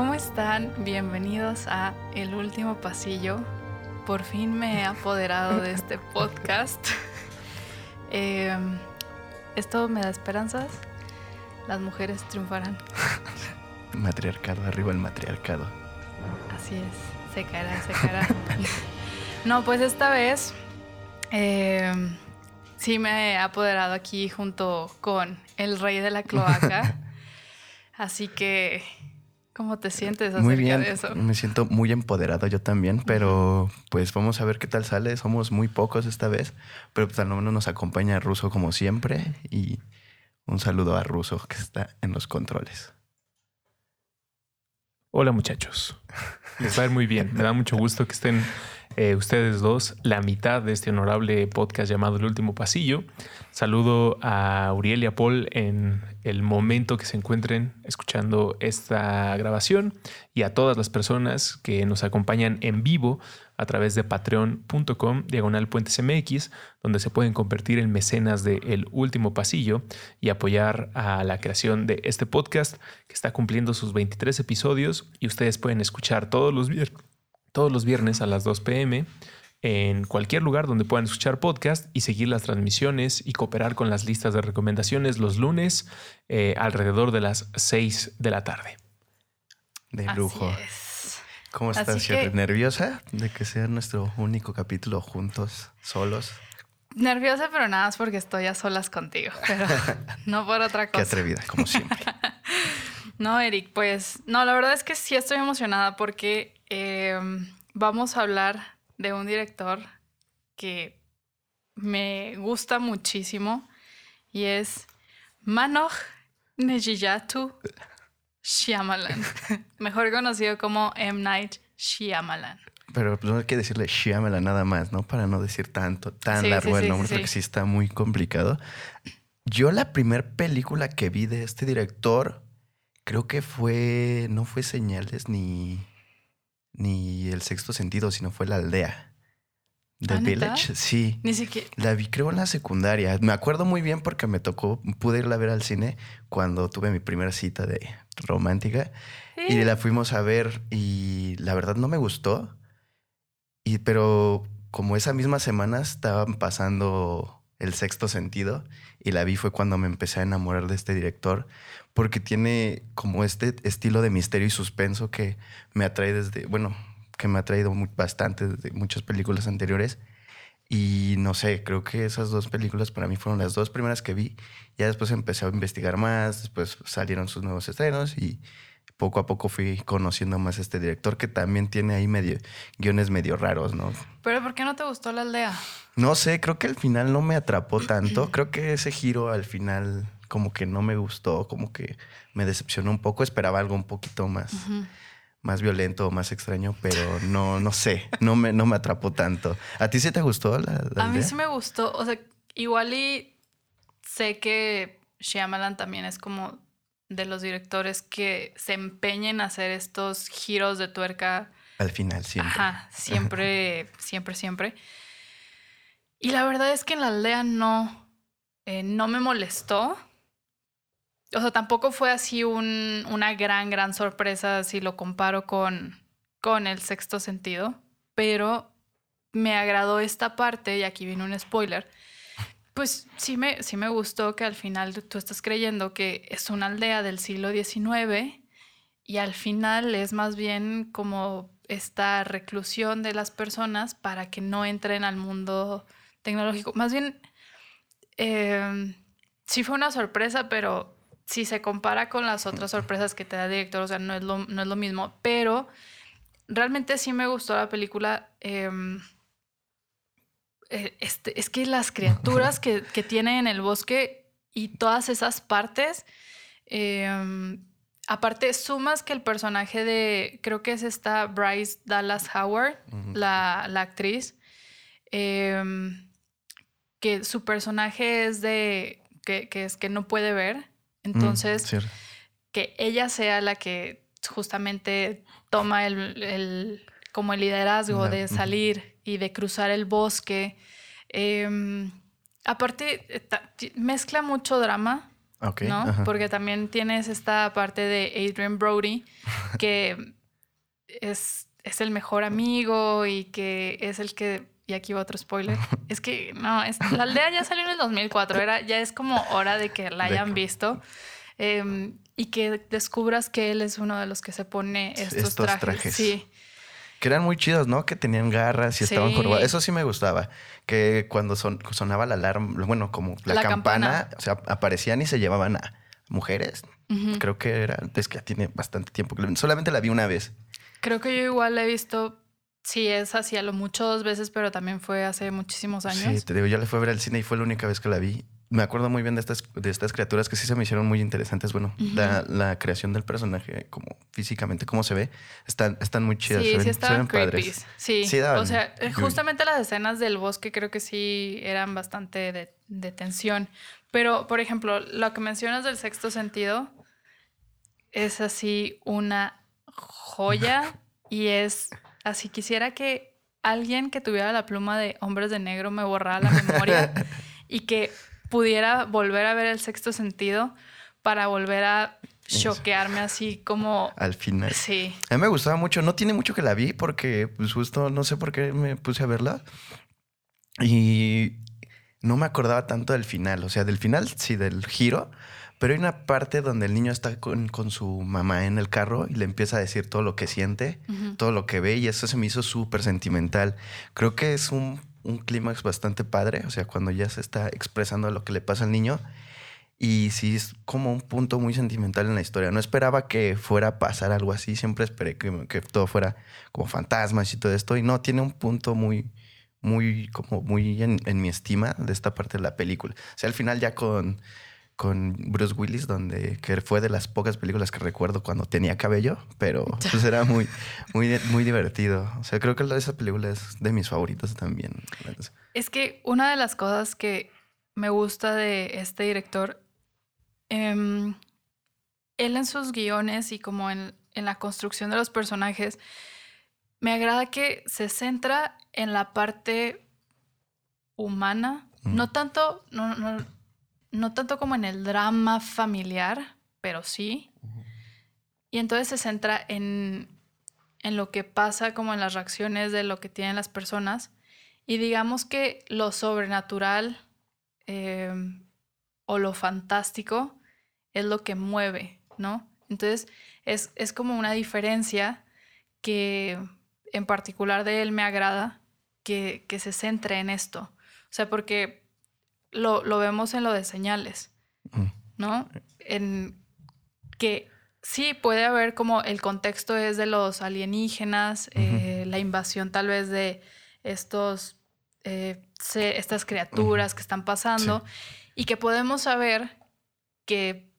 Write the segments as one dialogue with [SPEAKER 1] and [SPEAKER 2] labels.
[SPEAKER 1] ¿Cómo están? Bienvenidos a El Último Pasillo. Por fin me he apoderado de este podcast. Eh, esto me da esperanzas. Las mujeres triunfarán.
[SPEAKER 2] Matriarcado, arriba el matriarcado.
[SPEAKER 1] Así es, se caerá, se caerá. no, pues esta vez eh, sí me he apoderado aquí junto con el rey de la cloaca. Así que, ¿cómo te sientes acerca
[SPEAKER 2] Muy bien,
[SPEAKER 1] de eso?
[SPEAKER 2] me siento muy empoderado yo también, pero pues vamos a ver qué tal sale. Somos muy pocos esta vez, pero pues al menos nos acompaña Ruso como siempre y un saludo a Ruso que está en los controles.
[SPEAKER 3] Hola muchachos, les va a ir muy bien. Me da mucho gusto que estén eh, ustedes dos, la mitad de este honorable podcast llamado El Último Pasillo. Saludo a Uriel y a Paul en el momento que se encuentren escuchando esta grabación y a todas las personas que nos acompañan en vivo a través de patreon.com diagonal puentes mx, donde se pueden convertir en mecenas de El Último Pasillo y apoyar a la creación de este podcast que está cumpliendo sus 23 episodios y ustedes pueden escuchar todos los, vier- todos los viernes a las 2 pm en cualquier lugar donde puedan escuchar podcast y seguir las transmisiones y cooperar con las listas de recomendaciones los lunes eh, alrededor de las 6 de la tarde.
[SPEAKER 2] De
[SPEAKER 1] Así
[SPEAKER 2] lujo.
[SPEAKER 1] es.
[SPEAKER 2] ¿Cómo estás,
[SPEAKER 1] que-?
[SPEAKER 2] ¿Nerviosa de que sea nuestro único capítulo juntos, solos?
[SPEAKER 1] Nerviosa, pero nada más porque estoy a solas contigo, pero no por otra
[SPEAKER 2] Qué
[SPEAKER 1] cosa.
[SPEAKER 2] atrevida, como siempre.
[SPEAKER 1] No, Eric, pues no, la verdad es que sí estoy emocionada porque eh, vamos a hablar de un director que me gusta muchísimo y es Manoj Nejiyatu Shyamalan, mejor conocido como M. Night Shyamalan.
[SPEAKER 2] Pero pues, no hay que decirle Shyamala nada más, ¿no? Para no decir tanto, tan
[SPEAKER 1] Sí,
[SPEAKER 2] largo
[SPEAKER 1] sí,
[SPEAKER 2] el nombre,
[SPEAKER 1] sí,
[SPEAKER 2] porque
[SPEAKER 1] sí.
[SPEAKER 2] está muy complicado. Yo la primera película que vi de este director, creo que fue, no fue Señales ni, ni El Sexto Sentido, sino fue La Aldea. The
[SPEAKER 1] ¿Ah?
[SPEAKER 2] Village, sí.
[SPEAKER 1] Ni siquiera...
[SPEAKER 2] La vi creo en la secundaria. Me acuerdo muy bien porque me tocó, pude irla a ver al cine cuando tuve mi primera cita de romántica. Y la fuimos a ver y la verdad no me gustó. Y pero como esa misma semana estaban pasando el sexto sentido y la vi fue cuando me empecé a enamorar de este director porque tiene como este estilo de misterio y suspenso que me atrae desde, bueno, que me ha traído bastante desde muchas películas anteriores. Y no sé, creo que esas dos películas para mí fueron las dos primeras que vi. Ya después empecé a investigar más, después salieron sus nuevos estrenos y poco a poco fui conociendo más a este director que también tiene ahí medio guiones medio raros, ¿no?
[SPEAKER 1] Pero ¿por qué no te gustó la aldea?
[SPEAKER 2] No sé, creo que al final no me atrapó tanto. Creo que ese giro al final como que no me gustó, como que me decepcionó un poco. Esperaba algo un poquito más. Más violento o más extraño, pero no, no sé, no me, no me atrapó tanto. ¿A ti sí te gustó la, la
[SPEAKER 1] A mí sí me gustó. O sea, igual y sé que Shyamalan también es como de los directores que se empeñen en hacer estos giros de tuerca.
[SPEAKER 2] Al final, siempre.
[SPEAKER 1] Ajá, siempre, siempre, siempre. Y la verdad es que en la aldea no, eh, no me molestó. O sea, tampoco fue así un- una gran, gran sorpresa si lo comparo con, con el sexto sentido, pero me agradó esta parte, y aquí viene un spoiler. Pues sí me, sí me gustó que al final tú estás creyendo que es una aldea del siglo XIX y al final es más bien como esta reclusión de las personas para que no entren al mundo tecnológico. Más bien, eh, sí fue una sorpresa, pero si se compara con las otras sorpresas que te da el director, o sea, no es lo, no es lo mismo, pero realmente sí me gustó la película. eh, eh, este, es que las criaturas que, que tiene en el bosque y todas esas partes, eh, aparte sumas que el personaje de, creo que es esta Bryce Dallas Howard, la, la actriz, eh, que su personaje es de, que, que es que no puede ver, entonces
[SPEAKER 2] Mm, cierto.
[SPEAKER 1] que ella sea la que justamente toma el, el- como el liderazgo de salir y de cruzar el bosque. Eh, aparte, eh, mezcla mucho drama ¿no?
[SPEAKER 2] ajá.
[SPEAKER 1] Porque también tienes esta parte de Adrian Brody, que es, es el mejor amigo y que es el que... Y aquí va otro spoiler. Es que no, es- la aldea ya salió en el 2004. Era, ya es como hora de que la hayan visto. eh, y que descubras que él es uno de los que se pone estos,
[SPEAKER 2] Estos
[SPEAKER 1] trajes.
[SPEAKER 2] trajes.
[SPEAKER 1] Sí.
[SPEAKER 2] Que eran muy chidos, ¿no? Que tenían garras y estaban curvados. Eso sí me gustaba. Que cuando son- sonaba la alarma, bueno, como la,
[SPEAKER 1] La
[SPEAKER 2] campana,
[SPEAKER 1] campana.
[SPEAKER 2] o sea, aparecían y se llevaban a mujeres. Creo que era, es que ya tiene bastante tiempo. Solamente la vi una vez.
[SPEAKER 1] Creo que yo igual la he visto, sí, es así a lo mucho dos veces, pero también fue hace muchísimos años.
[SPEAKER 2] Sí, te digo, yo la fui a ver al cine y fue la única vez que la vi. Me acuerdo muy bien de estas, de estas criaturas que sí se me hicieron muy interesantes. Bueno, la, la creación del personaje, como físicamente, cómo se ve, están, están muy chidas.
[SPEAKER 1] Sí,
[SPEAKER 2] se ven,
[SPEAKER 1] sí
[SPEAKER 2] se
[SPEAKER 1] estaban
[SPEAKER 2] ven
[SPEAKER 1] creepy. Sí,
[SPEAKER 2] Sí daban
[SPEAKER 1] o sea, justamente las escenas del bosque creo que sí eran bastante de, de tensión. Pero, por ejemplo, lo que mencionas del sexto sentido es así una joya y es así. Quisiera que alguien que tuviera la pluma de Hombres de Negro me borrara la memoria y que pudiera volver a ver el sexto sentido para volver a choquearme así como...
[SPEAKER 2] Al final.
[SPEAKER 1] Sí.
[SPEAKER 2] A mí me gustaba mucho. No tiene mucho que la vi porque, pues, justo no sé por qué me puse a verla. Y no me acordaba tanto del final. O sea, del final, sí, del giro. Pero hay una parte donde el niño está con, con su mamá en el carro y le empieza a decir todo lo que siente, todo lo que ve. Y eso se me hizo súper sentimental. Creo que es un, un clímax bastante padre. O sea, cuando ya se está expresando lo que le pasa al niño. Y sí, es como un punto muy sentimental en la historia. No esperaba que fuera a pasar algo así. Siempre esperé que, que todo fuera como fantasmas y todo esto. Y no, tiene un punto muy, muy, como muy en, en mi estima de esta parte de la película. O sea, al final ya con, con Bruce Willis, donde que fue de las pocas películas que recuerdo cuando tenía cabello, pero pues era muy, muy, muy divertido. O sea, creo que esa película es de mis favoritas también.
[SPEAKER 1] Es que una de las cosas que me gusta de este director, em, él en sus guiones y como en, en la construcción de los personajes, me agrada que se centra en la parte humana,
[SPEAKER 2] Mm.
[SPEAKER 1] no tanto, no, no, no tanto como en el drama familiar, pero sí. Y entonces se centra en, en lo que pasa, como en las reacciones de lo que tienen las personas. Y digamos que lo sobrenatural eh, o lo fantástico es lo que mueve, ¿no? Entonces es, es como una diferencia que en particular de él me agrada que, que se centre en esto. O sea, porque lo, lo vemos en lo de señales,
[SPEAKER 2] Mm.
[SPEAKER 1] ¿no? En que sí puede haber como el contexto es de los alienígenas, eh, la invasión tal vez de estos, eh, se- estas criaturas que están pasando y que podemos saber que,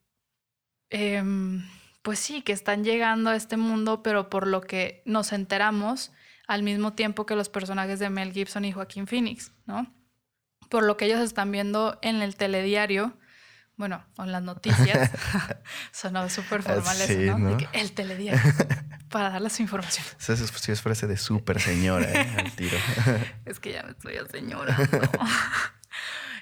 [SPEAKER 1] em, pues sí, que están llegando a este mundo, pero por lo que nos enteramos al mismo tiempo que los personajes de Mel Gibson y Joaquín Phoenix, ¿no? Por lo que ellos están viendo en el telediario, bueno, o en las noticias, sonó súper formal
[SPEAKER 2] Sí,
[SPEAKER 1] eso, ¿no? De
[SPEAKER 2] ¿no?
[SPEAKER 1] que el telediario, para darles su información.
[SPEAKER 2] Esa es, sí es frase de súper señora, ¿eh? Al tiro.
[SPEAKER 1] Es que ya me estoy aseñorando.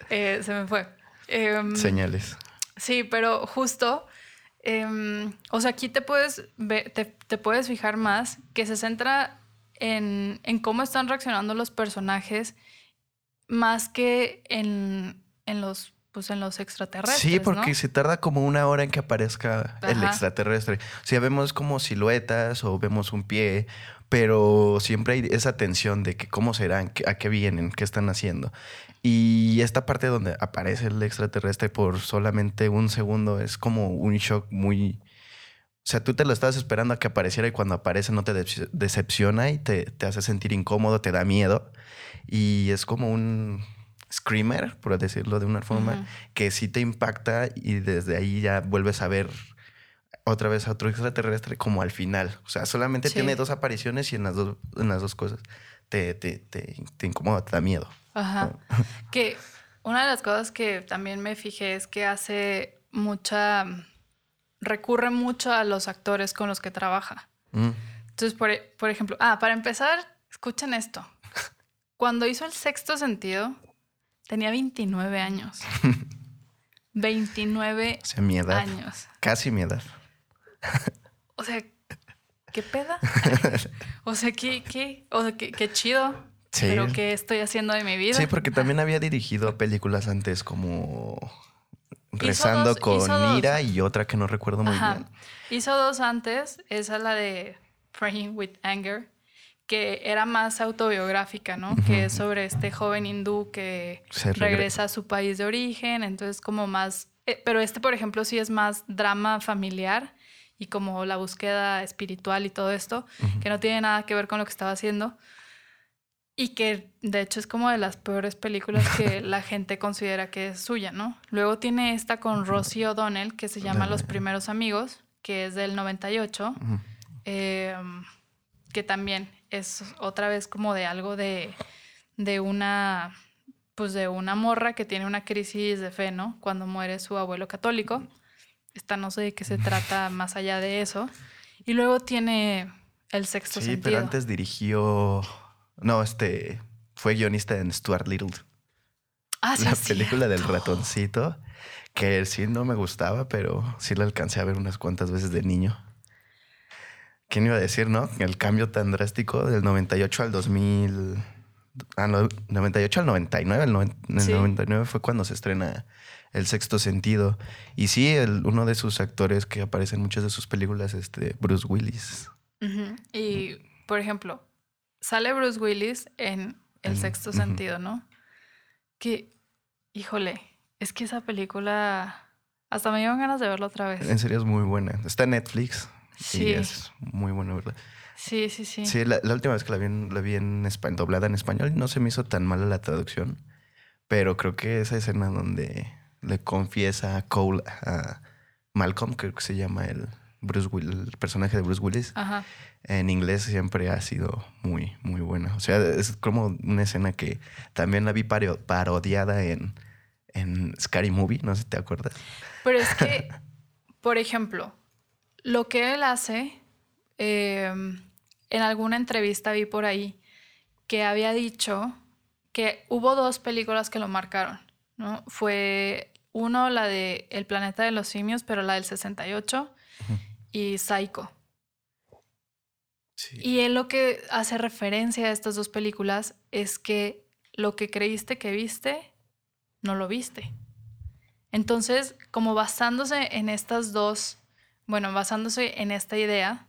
[SPEAKER 1] Eh, se me fue. Em,
[SPEAKER 2] Señales.
[SPEAKER 1] Sí, pero justo, em, o sea, aquí te puedes, ve- te, te puedes fijar más que se centra en, en cómo están reaccionando los personajes más que en, en los, pues en los extraterrestres.
[SPEAKER 2] Sí, porque
[SPEAKER 1] ¿no?
[SPEAKER 2] se tarda como una hora en que aparezca el extraterrestre. O sea, vemos como siluetas o vemos un pie, pero siempre hay esa tensión de que cómo serán, a qué vienen, qué están haciendo. Y esta parte donde aparece el extraterrestre por solamente un segundo es como un shock muy... O sea, tú te lo estabas esperando a que apareciera y cuando aparece no te dece- decepciona y te, te hace sentir incómodo, te da miedo. Y es como un screamer, por decirlo de una forma,
[SPEAKER 1] Ujú.
[SPEAKER 2] que sí te impacta y desde ahí ya vuelves a ver otra vez a otro extraterrestre como al final. O sea, solamente
[SPEAKER 1] Sí.
[SPEAKER 2] tiene dos apariciones y en las dos, en las dos cosas te, te, te, incomoda, te da miedo.
[SPEAKER 1] Ajá. Que una de las cosas que también me fijé es que hace mucha. Recurre mucho a los actores con los que trabaja.
[SPEAKER 2] Mm.
[SPEAKER 1] Entonces, por, e- por ejemplo, ah, para empezar, escuchen esto. Cuando hizo el sexto sentido, tenía 29 años. 29
[SPEAKER 2] O sea, mi edad.
[SPEAKER 1] años.
[SPEAKER 2] Casi mi edad.
[SPEAKER 1] O sea, ¿qué peda? o sea, ¿qué, qué? O sea, qué, qué chido.
[SPEAKER 2] Sí.
[SPEAKER 1] Pero ¿qué estoy haciendo de mi vida?
[SPEAKER 2] Sí, porque también había dirigido películas antes como Rezando
[SPEAKER 1] dos-
[SPEAKER 2] con
[SPEAKER 1] hizo dos.
[SPEAKER 2] Ira y otra que no recuerdo muy
[SPEAKER 1] Ajá.
[SPEAKER 2] bien.
[SPEAKER 1] Hizo dos antes. Esa es la de Praying with Anger, que era más autobiográfica, ¿no? Que es sobre este joven hindú que
[SPEAKER 2] Se regre-
[SPEAKER 1] regresa a su país de origen. Entonces, como más. eh, pero este, por ejemplo, sí es más drama familiar y como la búsqueda espiritual y todo esto, que no tiene nada que ver con lo que estaba haciendo. Y que de hecho es como de las peores películas que la gente considera que es suya, ¿no? Luego tiene esta con Rosie O'Donnell que se llama
[SPEAKER 2] La
[SPEAKER 1] Los Primeros Amigos, que es del 98,
[SPEAKER 2] Ujú.
[SPEAKER 1] eh, que también es otra vez como de algo de, de una, pues de una morra que tiene una crisis de fe, ¿no? Cuando muere su abuelo católico. Esta no sé de qué se trata más allá de eso. Y luego tiene El Sexto
[SPEAKER 2] Sí,
[SPEAKER 1] Sentido.
[SPEAKER 2] pero antes dirigió. No, este. Fue guionista en Stuart Little.
[SPEAKER 1] Ah, sí,
[SPEAKER 2] la película del ratoncito. Que sí no me gustaba, pero sí la alcancé a ver unas cuantas veces de niño. ¿Quién iba a decir, no? El cambio tan drástico del 98 al 2000. Ah, no, 98 al 99. El, noven- el
[SPEAKER 1] Sí.
[SPEAKER 2] 99 fue cuando se estrena El Sexto Sentido. Y sí, el- uno de sus actores que aparece en muchas de sus películas, este, Bruce Willis.
[SPEAKER 1] Y, por ejemplo, sale Bruce Willis en El Sexto. Sentido, ¿no? Que, híjole, es que esa película hasta me dieron ganas de verla otra vez.
[SPEAKER 2] En serio es muy buena. Está en Netflix.
[SPEAKER 1] Sí.
[SPEAKER 2] Y es muy buena, ¿verdad?
[SPEAKER 1] Sí, sí, sí.
[SPEAKER 2] Sí, la, la última vez que la vi, en, la vi en espa- doblada en español no se me hizo tan mala la traducción. Pero creo que esa escena donde le confiesa a Cole a Malcolm, creo que se llama el Bruce Will- el personaje de Bruce Willis,
[SPEAKER 1] Ajá.
[SPEAKER 2] en inglés siempre ha sido muy, muy buena. O sea, es como una escena que también la vi paro- parodiada en, en Scary Movie, no sé si te acuerdas.
[SPEAKER 1] Pero es que, por ejemplo, lo que él hace, eh, en alguna entrevista vi por ahí que había dicho que hubo dos películas que lo marcaron, ¿no? Fue uno, la de El planeta de los simios, pero la del 68, y Psycho.
[SPEAKER 2] Sí.
[SPEAKER 1] Y él lo que hace referencia a estas dos películas es que lo que creíste que viste, no lo viste. Entonces, como basándose en estas dos, bueno, basándose en esta idea,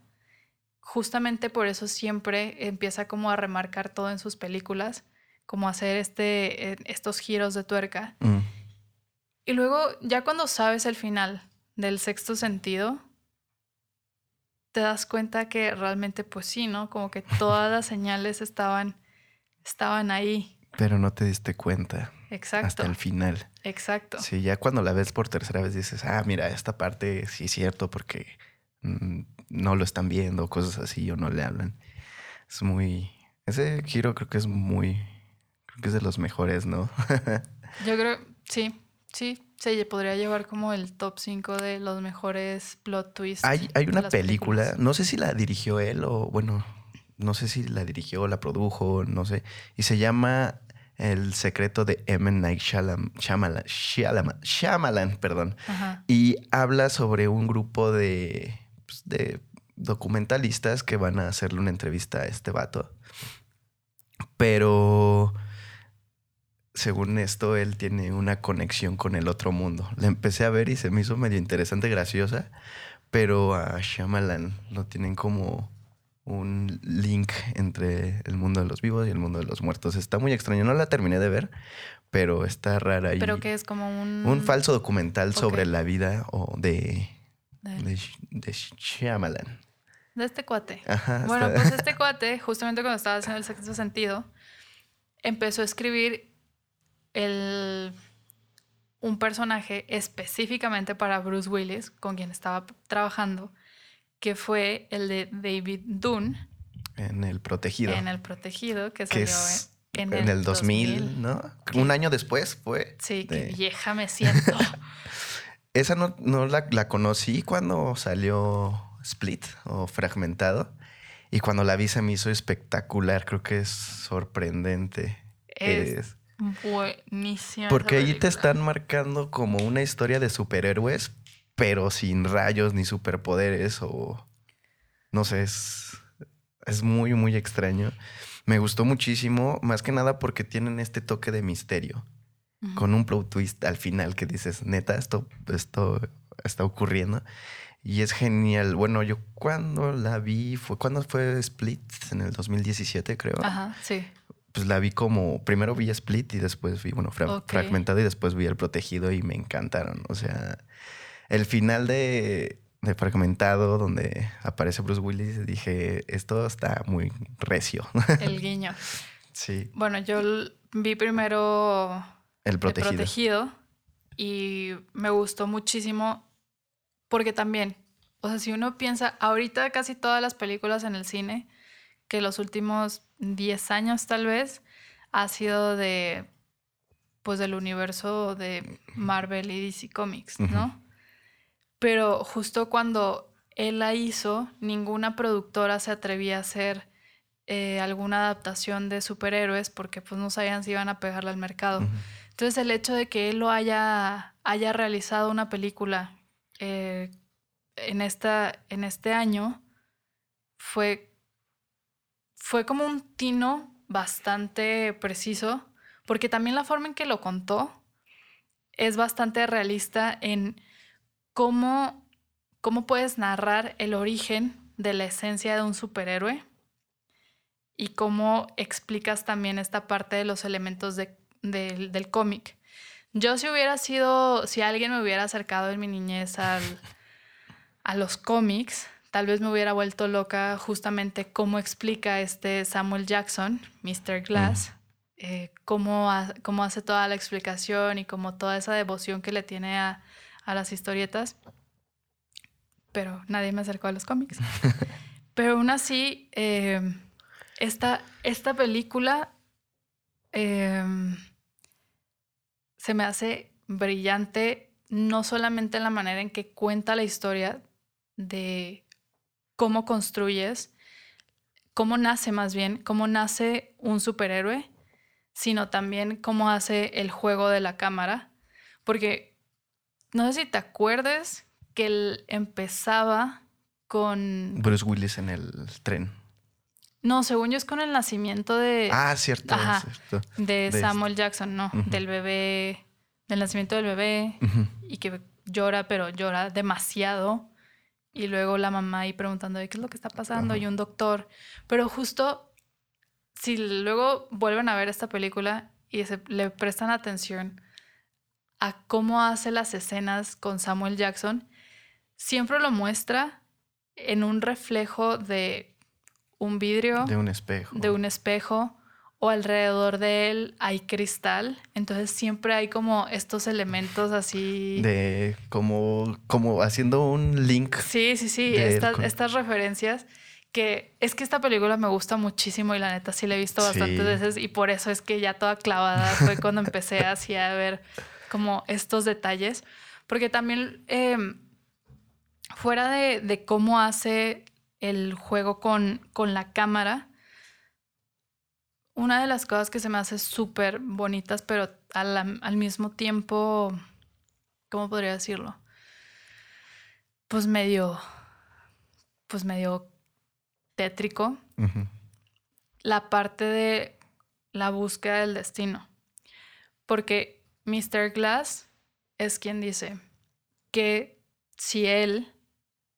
[SPEAKER 1] justamente por eso siempre empieza como a remarcar todo en sus películas, como hacer este, eh, estos giros de tuerca.
[SPEAKER 2] Mm.
[SPEAKER 1] Y luego, ya cuando sabes el final del sexto sentido, te das cuenta que realmente, pues sí, ¿no? Como que todas las señales estaban, estaban ahí.
[SPEAKER 2] Pero no te diste cuenta
[SPEAKER 1] Exacto.
[SPEAKER 2] hasta el final.
[SPEAKER 1] Exacto.
[SPEAKER 2] Sí, ya cuando la ves por tercera vez dices, ah, mira, esta parte sí es cierto porque mm, no lo están viendo, cosas así, o no le hablan. Es muy... Ese giro creo que es muy... Creo que es de los mejores, ¿no?
[SPEAKER 1] Yo creo, sí, sí, se podría llevar como el top 5 de los mejores plot twists.
[SPEAKER 2] hay, una película,
[SPEAKER 1] películas.
[SPEAKER 2] no sé si la dirigió él o, bueno, no sé si la dirigió la produjo, no sé. Y se llama El secreto de M. Night Shyamalan, Shyamalan, Shyamalan, Shyamalan, perdón.
[SPEAKER 1] Ajá.
[SPEAKER 2] Y habla sobre un grupo de, pues, de documentalistas que van a hacerle una entrevista a este vato. Pero según esto, él tiene una conexión con el otro mundo. La empecé a ver y se me hizo medio interesante, graciosa. Pero a Shyamalan lo tienen como un link entre el mundo de los vivos y el mundo de los muertos. Está muy extraño. No la terminé de ver, pero está rara.
[SPEAKER 1] Pero que es como un...
[SPEAKER 2] un falso documental sobre la vida o de,
[SPEAKER 1] De,
[SPEAKER 2] de, Sh- de Shyamalan.
[SPEAKER 1] de este cuate.
[SPEAKER 2] Ajá.
[SPEAKER 1] Bueno,
[SPEAKER 2] está-
[SPEAKER 1] pues este cuate, justamente cuando estaba haciendo el sexto sentido, empezó a escribir el, un personaje específicamente para Bruce Willis, con quien estaba trabajando, que fue el de David Dunn
[SPEAKER 2] en El Protegido.
[SPEAKER 1] en El Protegido, que
[SPEAKER 2] que
[SPEAKER 1] salió
[SPEAKER 2] es
[SPEAKER 1] en,
[SPEAKER 2] en, el 2000, ¿no? Un año después fue.
[SPEAKER 1] Sí,
[SPEAKER 2] de-
[SPEAKER 1] vieja me siento.
[SPEAKER 2] Esa no, no la, la conocí cuando salió Split o Fragmentado. Y cuando la vi se me hizo espectacular. Creo que es sorprendente.
[SPEAKER 1] Es
[SPEAKER 2] Es-
[SPEAKER 1] Buenísima.
[SPEAKER 2] Porque ahí te están marcando como una historia de superhéroes, pero sin rayos ni superpoderes o... No sé, es, es muy, muy extraño. Me gustó muchísimo, más que nada porque tienen este toque de misterio, con un plot twist al final que dices, neta, esto, esto está ocurriendo. Y es genial. Bueno, yo cuando la vi, fue cuando fue Split, en el 2017 creo.
[SPEAKER 1] Ajá, sí.
[SPEAKER 2] Pues la vi como, primero vi Split y después vi, bueno, fra-
[SPEAKER 1] Ok.
[SPEAKER 2] fragmentado y después vi El Protegido y me encantaron. O sea, el final de, de Fragmentado, donde aparece Bruce Willis, dije, esto está muy recio.
[SPEAKER 1] El guiño.
[SPEAKER 2] sí,
[SPEAKER 1] Bueno, yo vi primero
[SPEAKER 2] El. Protegido
[SPEAKER 1] y me gustó muchísimo porque también, o sea, si uno piensa, ahorita casi todas las películas en el cine, que los últimos 10 años tal vez, ha sido de, pues del universo de Marvel y DC Comics, ¿no? Pero justo cuando él la hizo, ninguna productora se atrevía a hacer eh, alguna adaptación de superhéroes porque pues no sabían si iban a pegarle al mercado. Entonces el hecho de que él lo haya, haya realizado una película eh, en, esta, en este año fue, fue como un tino bastante preciso, porque también la forma en que lo contó es bastante realista en cómo, cómo puedes narrar el origen de la esencia de un superhéroe y cómo explicas también esta parte de los elementos de- del- cómic. Yo si hubiera sido, si alguien me hubiera acercado en mi niñez al- a los cómics, tal vez me hubiera vuelto loca justamente cómo explica este Samuel Jackson, Mr. Glass, eh, cómo, ha- cómo hace toda la explicación y como toda esa devoción que le tiene a, a las historietas. Pero nadie me acercó a los cómics. Pero aún así, eh, esta, esta película eh, se me hace brillante, no solamente en la manera en que cuenta la historia de cómo construyes, cómo nace más bien, cómo nace un superhéroe, sino también cómo hace el juego de la cámara. Porque no sé si te acuerdes que él empezaba con...
[SPEAKER 2] Bruce Willis en el tren.
[SPEAKER 1] No, según yo es con el nacimiento de,
[SPEAKER 2] Ah, cierto,
[SPEAKER 1] Ajá.
[SPEAKER 2] cierto.
[SPEAKER 1] de
[SPEAKER 2] de
[SPEAKER 1] Samuel Jackson, no, del bebé, del nacimiento del bebé y que llora, pero llora demasiado. Y luego la mamá ahí preguntando qué es lo que está pasando
[SPEAKER 2] Ajá.
[SPEAKER 1] y un doctor. Pero justo si luego vuelven a ver esta película y se, le prestan atención a cómo hace las escenas con Samuel Jackson, siempre lo muestra en un reflejo de un vidrio
[SPEAKER 2] De un espejo.
[SPEAKER 1] de un espejo o alrededor de él hay cristal. Entonces siempre hay como estos elementos así.
[SPEAKER 2] De como, como haciendo un link.
[SPEAKER 1] Sí, sí, sí.
[SPEAKER 2] con-
[SPEAKER 1] estas referencias que es que esta película me gusta muchísimo y la neta sí la he visto bastantes
[SPEAKER 2] Sí.
[SPEAKER 1] veces y por eso es que ya toda clavada fue cuando empecé así a ver como estos detalles. Porque también eh, fuera de, de cómo hace el juego con, con la cámara, una de las cosas que se me hace súper bonitas, pero al mismo tiempo, ¿cómo podría decirlo? Pues medio, pues medio tétrico, la parte de la búsqueda del destino. Porque Mr. Glass es quien dice que si él,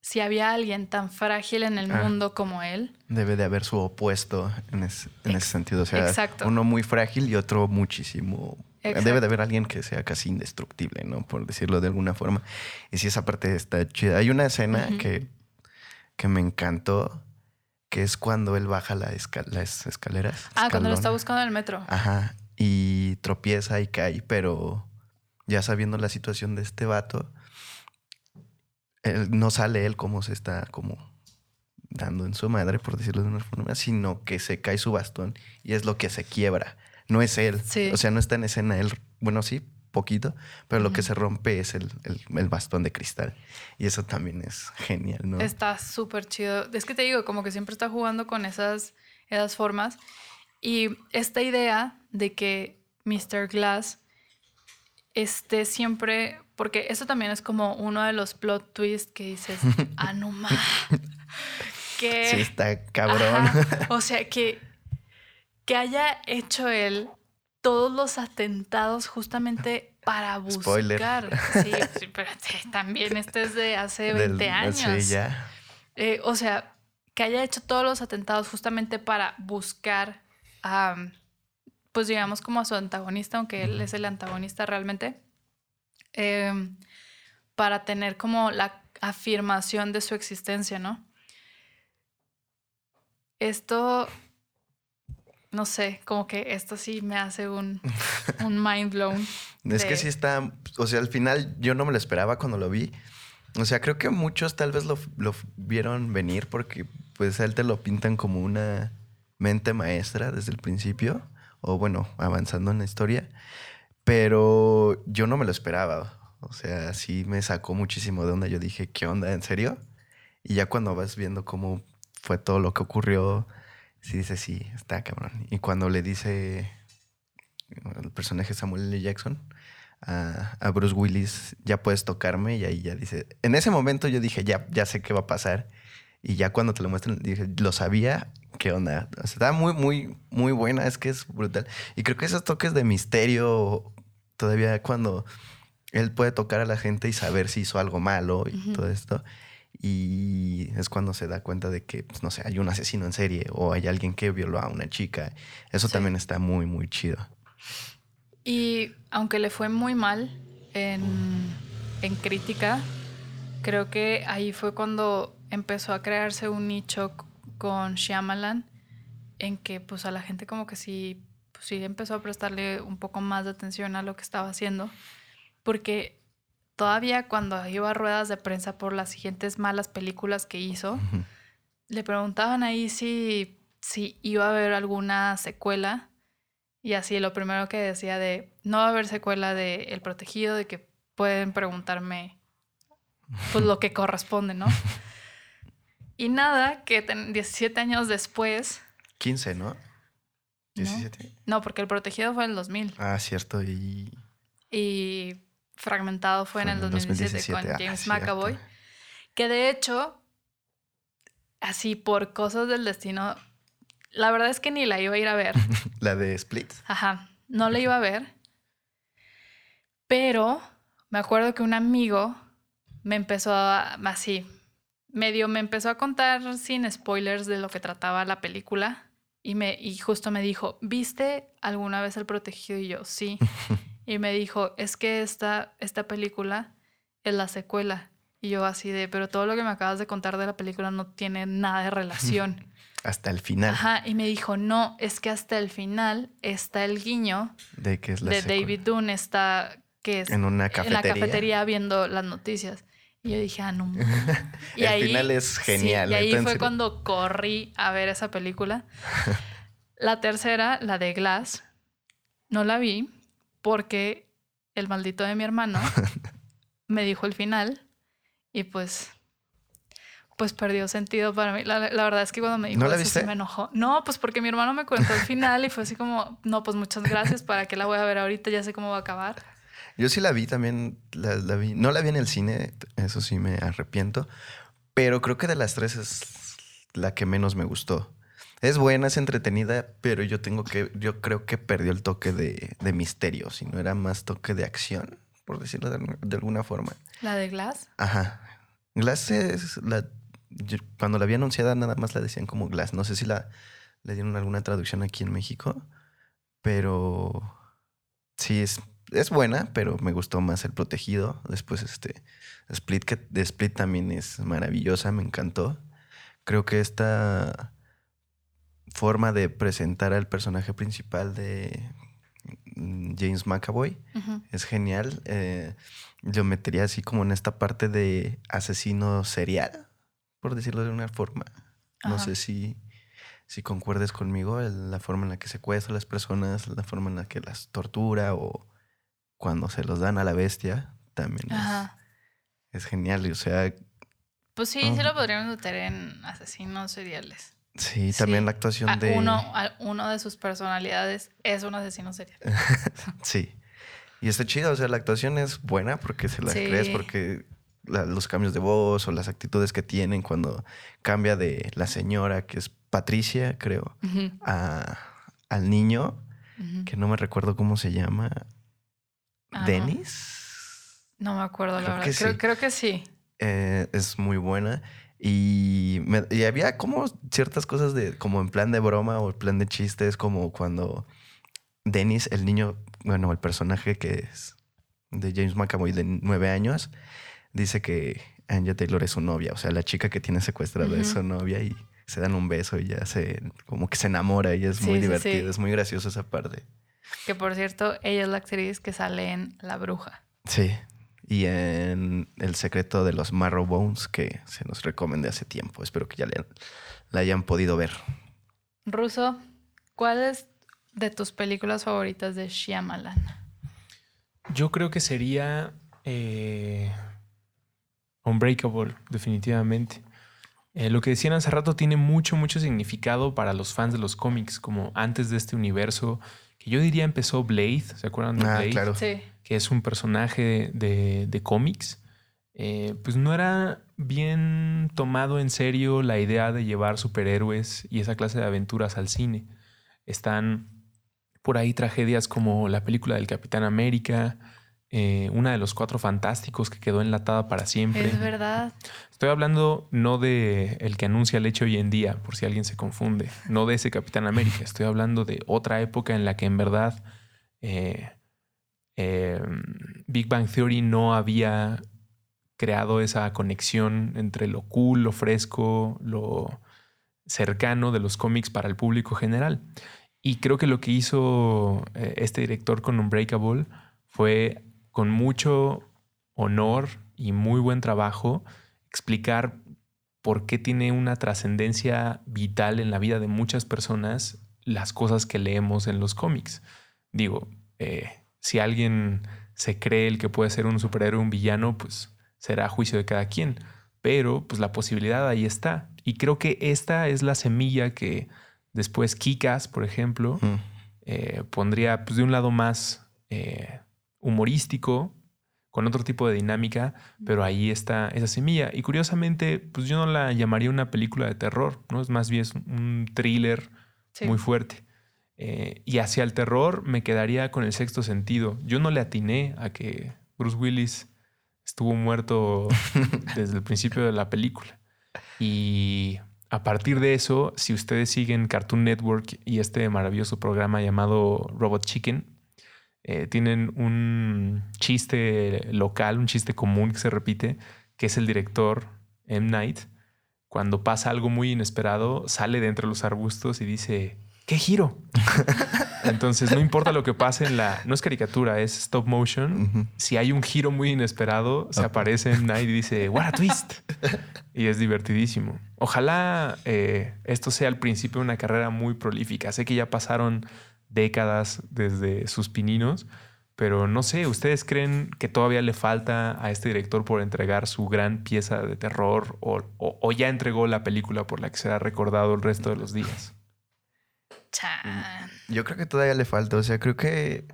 [SPEAKER 1] si había alguien tan frágil en el
[SPEAKER 2] Ah.
[SPEAKER 1] mundo como él,
[SPEAKER 2] Debe de haber su opuesto en, ese- en
[SPEAKER 1] Ex-
[SPEAKER 2] ese sentido. O sea,
[SPEAKER 1] exacto.
[SPEAKER 2] uno muy frágil y otro muchísimo.
[SPEAKER 1] Exacto.
[SPEAKER 2] Debe de haber alguien que sea casi indestructible, ¿no? Por decirlo de alguna forma. Y sí, esa parte está chida. Hay una escena que, que me encantó, que es cuando él baja la las escaleras.
[SPEAKER 1] ah, cuando lo está buscando en el metro.
[SPEAKER 2] Ajá. Y tropieza y cae, pero ya sabiendo la situación de este vato, él- no sale él como se está como dando en su madre, por decirlo de una forma, sino que se cae su bastón y es lo que se quiebra. No es él.
[SPEAKER 1] Sí.
[SPEAKER 2] O sea, no está en escena él. Bueno, sí, poquito, pero lo que se rompe es el, el- el bastón de cristal. Y eso también es genial, ¿no?
[SPEAKER 1] Está súper chido. Es que te digo, como que siempre está jugando con esas, esas formas. Y esta idea de que Mr. Glass esté siempre, porque eso también es como uno de los plot twists que dices, ah, no más. que,
[SPEAKER 2] Sí, está cabrón.
[SPEAKER 1] Ajá. O sea, que, que haya hecho él todos los atentados justamente para buscar.
[SPEAKER 2] Spoiler.
[SPEAKER 1] Sí, sí, pero también este es de hace
[SPEAKER 2] Del-
[SPEAKER 1] 20 años.
[SPEAKER 2] Sí, ya.
[SPEAKER 1] Eh, o sea, que haya hecho todos los atentados justamente para buscar a, pues digamos, como a su antagonista, aunque él es el antagonista realmente, eh, para tener como la afirmación de su existencia, ¿no? Esto, no sé, como que esto sí me hace un, un mind blown.
[SPEAKER 2] Es que sí está, o sea, al final yo no me lo esperaba cuando lo vi. O sea, creo que muchos tal vez lo, lo vieron venir porque pues a él te lo pintan como una mente maestra desde el principio, o bueno, avanzando en la historia, pero yo no me lo esperaba. O sea, sí me sacó muchísimo de onda. Yo dije, ¿qué onda? ¿En serio? Y ya cuando vas viendo cómo fue todo lo que ocurrió, sí dices, sí, está cabrón. Y cuando le dice el personaje Samuel L. Jackson a, a Bruce Willis, ya puedes tocarme, y ahí ya dice, en ese momento yo dije, ya, ya sé qué va a pasar. Y ya cuando te lo muestran, dije, lo sabía, qué onda. O sea, está muy, muy, muy buena, es que es brutal. Y creo que esos toques de misterio, todavía cuando él puede tocar a la gente y saber si hizo algo malo y todo esto. Y es cuando se da cuenta de que, pues, no sé, hay un asesino en serie o hay alguien que violó a una chica. Eso
[SPEAKER 1] Sí.
[SPEAKER 2] también está muy, muy chido.
[SPEAKER 1] Y aunque le fue muy mal en, en crítica, creo que ahí fue cuando empezó a crearse un nicho con Shyamalan en que pues a la gente como que sí, pues, sí empezó a prestarle un poco más de atención a lo que estaba haciendo. Porque todavía cuando iba a ruedas de prensa por las siguientes malas películas que hizo, le preguntaban ahí si, si iba a haber alguna secuela. Y así lo primero que decía de, no va a haber secuela de El Protegido, de que pueden preguntarme pues lo que corresponde, ¿no? Y nada, que ten- 17 años después,
[SPEAKER 2] 15, ¿no?
[SPEAKER 1] ¿no?
[SPEAKER 2] 17.
[SPEAKER 1] No, porque El Protegido fue en el 2000
[SPEAKER 2] Ah, cierto. Y
[SPEAKER 1] y Fragmentado fue, en el 2017, con
[SPEAKER 2] Ah,
[SPEAKER 1] James
[SPEAKER 2] cierto.
[SPEAKER 1] McAvoy. Que de hecho, así por cosas del destino, la verdad es que ni la iba a ir a ver.
[SPEAKER 2] La de Split.
[SPEAKER 1] Ajá, no la iba a ver. Pero me acuerdo que un amigo me empezó a, así, medio me empezó a contar sin spoilers de lo que trataba la película. Y, me, y justo me dijo, ¿viste alguna vez El Protegido? Y yo, sí. Y me dijo, es que esta, esta película es la secuela. Y yo así de, pero todo lo que me acabas de contar de la película no tiene nada de relación.
[SPEAKER 2] Hasta el final.
[SPEAKER 1] Ajá, y me dijo, no, es que hasta el final está el guiño
[SPEAKER 2] De que es la
[SPEAKER 1] de
[SPEAKER 2] secuela.
[SPEAKER 1] David Dunn, está, que es
[SPEAKER 2] En una
[SPEAKER 1] en la cafetería viendo las noticias. Y yo dije, ah, no. Y
[SPEAKER 2] El final es genial,
[SPEAKER 1] Sí, y ahí fue cuando corrí a ver esa película. La tercera, la de Glass, no la vi porque el maldito de mi hermano me dijo el final y pues pues perdió sentido para mí. La, la verdad es que cuando me dijo
[SPEAKER 2] ¿No la
[SPEAKER 1] eso sí me enojó. No, pues porque mi hermano me contó el final y fue así como, no, pues muchas gracias, ¿para qué la voy a ver ahorita? Ya sé cómo va a acabar.
[SPEAKER 2] Yo sí la vi también, la, la vi. No la vi en el cine, eso sí me arrepiento. Pero creo que de las tres es la que menos me gustó. Es buena, es entretenida, pero yo tengo que, yo creo que perdió el toque de, de misterio, si no era más toque de acción, por decirlo de, de alguna forma.
[SPEAKER 1] La de Glass.
[SPEAKER 2] Ajá. Glass es la. yo- cuando la había anunciada, nada más la decían como Glass. No sé si la le dieron alguna traducción aquí en México, pero sí es, es buena, pero me gustó más El Protegido. Después, este Split, que de Split también es maravillosa, me encantó. Creo que esta forma de presentar al personaje principal de mm, James McAvoy es genial. Eh, lo metería así como en esta parte de asesino serial, por decirlo de una forma. No
[SPEAKER 1] Ajá.
[SPEAKER 2] sé si, si concuerdes conmigo, el- la forma en la que secuestra a las personas, la forma en la que las tortura o cuando se los dan a la bestia, también es,
[SPEAKER 1] Ajá.
[SPEAKER 2] es genial. y, O sea,
[SPEAKER 1] Pues sí, sí
[SPEAKER 2] Ajá.
[SPEAKER 1] lo podríamos meter en asesinos seriales.
[SPEAKER 2] Sí, también la actuación de...
[SPEAKER 1] Uno, uno de sus personalidades es un asesino serial.
[SPEAKER 2] sí. Y está chido, o sea, la actuación es buena porque se la crees, porque los cambios de voz o las actitudes que tienen cuando cambia de la señora, que es Patricia, creo, a, al niño, que no me recuerdo cómo se llama. ¿Denis?
[SPEAKER 1] No me acuerdo, la verdad. creo, creo, que sí.
[SPEAKER 2] Eh, es muy buena. Y, y, había como ciertas cosas de, como en plan de broma o en plan de chistes, como cuando Dennis, el niño, bueno, el personaje que es de James McAvoy de nueve años, dice que Anya Taylor es su novia, o sea, la chica que tiene secuestrada es su novia y se dan un beso y ya se, como que se enamora y es muy divertido, es muy gracioso esa parte.
[SPEAKER 1] Que por cierto, ella es la actriz que sale en La Bruja.
[SPEAKER 2] Sí, y en El secreto de los Marrow Bones, que se nos recomendé hace tiempo. Espero que ya la hayan podido ver.
[SPEAKER 1] Ruso, ¿cuál es de tus películas favoritas de Shyamalan?
[SPEAKER 3] Yo creo que sería eh, Unbreakable, definitivamente. Eh, lo que decían hace rato tiene mucho, mucho significado para los fans de los cómics, como antes de este universo, que yo diría empezó Blade, ¿se acuerdan de ah, Blade? Claro. Sí que es un personaje de, cómics, eh, pues no era bien tomado en serio la idea de llevar superhéroes y esa clase de aventuras al cine. Están por ahí tragedias como la película del Capitán América, eh, una de los cuatro fantásticos que quedó enlatada para siempre.
[SPEAKER 1] Es verdad.
[SPEAKER 3] Estoy hablando no de el que anuncia el hecho hoy en día, por si alguien se confunde, no de ese Capitán América, estoy hablando de otra época en la que en verdad eh, Em, Big Bang Theory no había creado esa conexión entre lo cool, lo fresco, lo cercano de los cómics para el público general. Y creo que lo que hizo eh, este director con Unbreakable fue con mucho honor y muy buen trabajo explicar por qué tiene una trascendencia vital en la vida de muchas personas las cosas que leemos en los cómics. Digo, eh, si alguien se cree el que puede ser un superhéroe, un villano, pues será a juicio de cada quien. Pero pues la posibilidad ahí está. Y creo que esta es la semilla que después Kikas, por ejemplo, eh, pondría pues, de un lado más eh, humorístico, con otro tipo de dinámica, pero ahí está esa semilla. Y curiosamente, pues yo no la llamaría una película de terror, ¿no? Es más bien un thriller muy fuerte. Eh, y hacia el terror me quedaría con el sexto sentido. Yo no le atiné a que Bruce Willis estuvo muerto desde el principio de la película. Y a partir de eso, si ustedes siguen Cartoon Network y este maravilloso programa llamado Robot Chicken, eh, tienen un chiste local, un chiste común que se repite, que es el director M. Night. Cuando pasa algo muy inesperado, sale de entre los arbustos y dice, ¿qué giro? Entonces, no importa lo que pase en la. No es caricatura, es stop motion. Si hay un giro muy inesperado, se aparece en Night y dice, What a twist. y es divertidísimo. Ojalá eh, esto sea el principio de una carrera muy prolífica. Sé que ya pasaron décadas desde sus pininos, pero no sé, ¿ustedes creen que todavía le falta a este director por entregar su gran pieza de terror o ya entregó la película por la que será recordado el resto de los días?
[SPEAKER 2] Yo creo que todavía le falta. O sea, creo que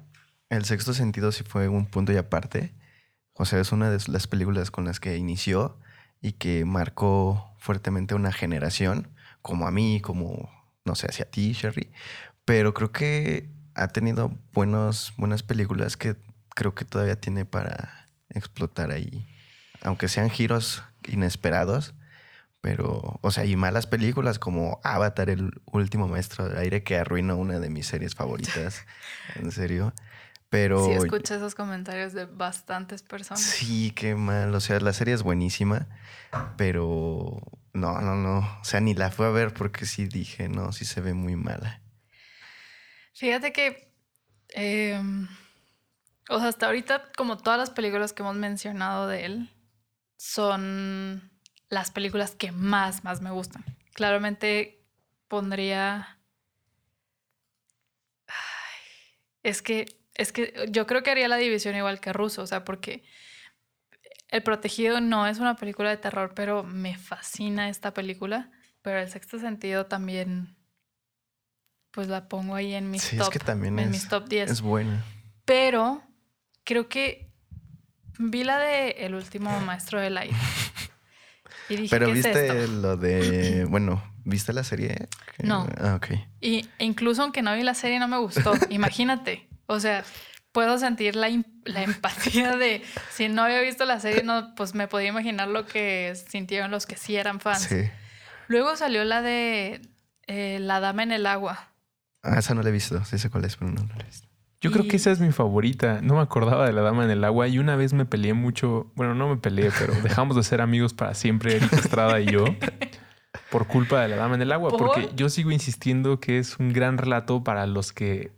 [SPEAKER 2] el sexto sentido sí fue un punto y aparte. O sea, es una de las películas con las que inició y que marcó fuertemente una generación, como a mí, como, no sé, hacia ti, Sherry. Pero creo que ha tenido buenos, buenas películas que creo que todavía tiene para explotar ahí. Aunque sean giros inesperados, pero, o sea, y malas películas como Avatar, el último maestro del aire, que arruinó una de mis series favoritas. en serio. Pero.
[SPEAKER 1] Sí, escuché esos comentarios de bastantes personas.
[SPEAKER 2] Sí, qué mal. O sea, la serie es buenísima, pero no, no, no. O sea, ni la fue a ver porque sí dije, no, sí se ve muy mala.
[SPEAKER 1] Fíjate que. Em, o sea, hasta ahorita, como todas las películas que hemos mencionado de él, son las películas que más, más me gustan. Claramente pondría... es que, es que yo creo que haría la división igual que Russo, o sea, porque El Protegido no es una película de terror, pero me fascina esta película. pero el sexto sentido también, pues la pongo ahí en mis
[SPEAKER 2] Sí,
[SPEAKER 1] top,
[SPEAKER 2] es que también
[SPEAKER 1] en
[SPEAKER 2] es,
[SPEAKER 1] mis top 10.
[SPEAKER 2] es buena.
[SPEAKER 1] Pero creo que vi la de El último maestro del aire. Y dije,
[SPEAKER 2] Pero
[SPEAKER 1] ¿qué
[SPEAKER 2] viste
[SPEAKER 1] es esto?
[SPEAKER 2] lo de. Bueno, ¿viste la serie?
[SPEAKER 1] No.
[SPEAKER 2] Ah, ok.
[SPEAKER 1] Y incluso aunque no vi la serie, no me gustó. Imagínate. O sea, puedo sentir la, la empatía de si no había visto la serie, no, pues me podía imaginar lo que sintieron los que sí eran fans.
[SPEAKER 2] Sí.
[SPEAKER 1] Luego salió la de eh, La Dama en el Agua.
[SPEAKER 2] Ah, esa no la he visto. Sí sé cuál es, pero no, no la he visto.
[SPEAKER 3] Yo creo que esa es mi favorita. No me acordaba de la dama en el agua y una vez me peleé mucho. Bueno, no me peleé, pero dejamos de ser amigos para siempre, Erika Estrada y yo, por culpa de la dama en el agua.
[SPEAKER 1] ¿Por?
[SPEAKER 3] Porque yo sigo insistiendo que es un gran relato para los que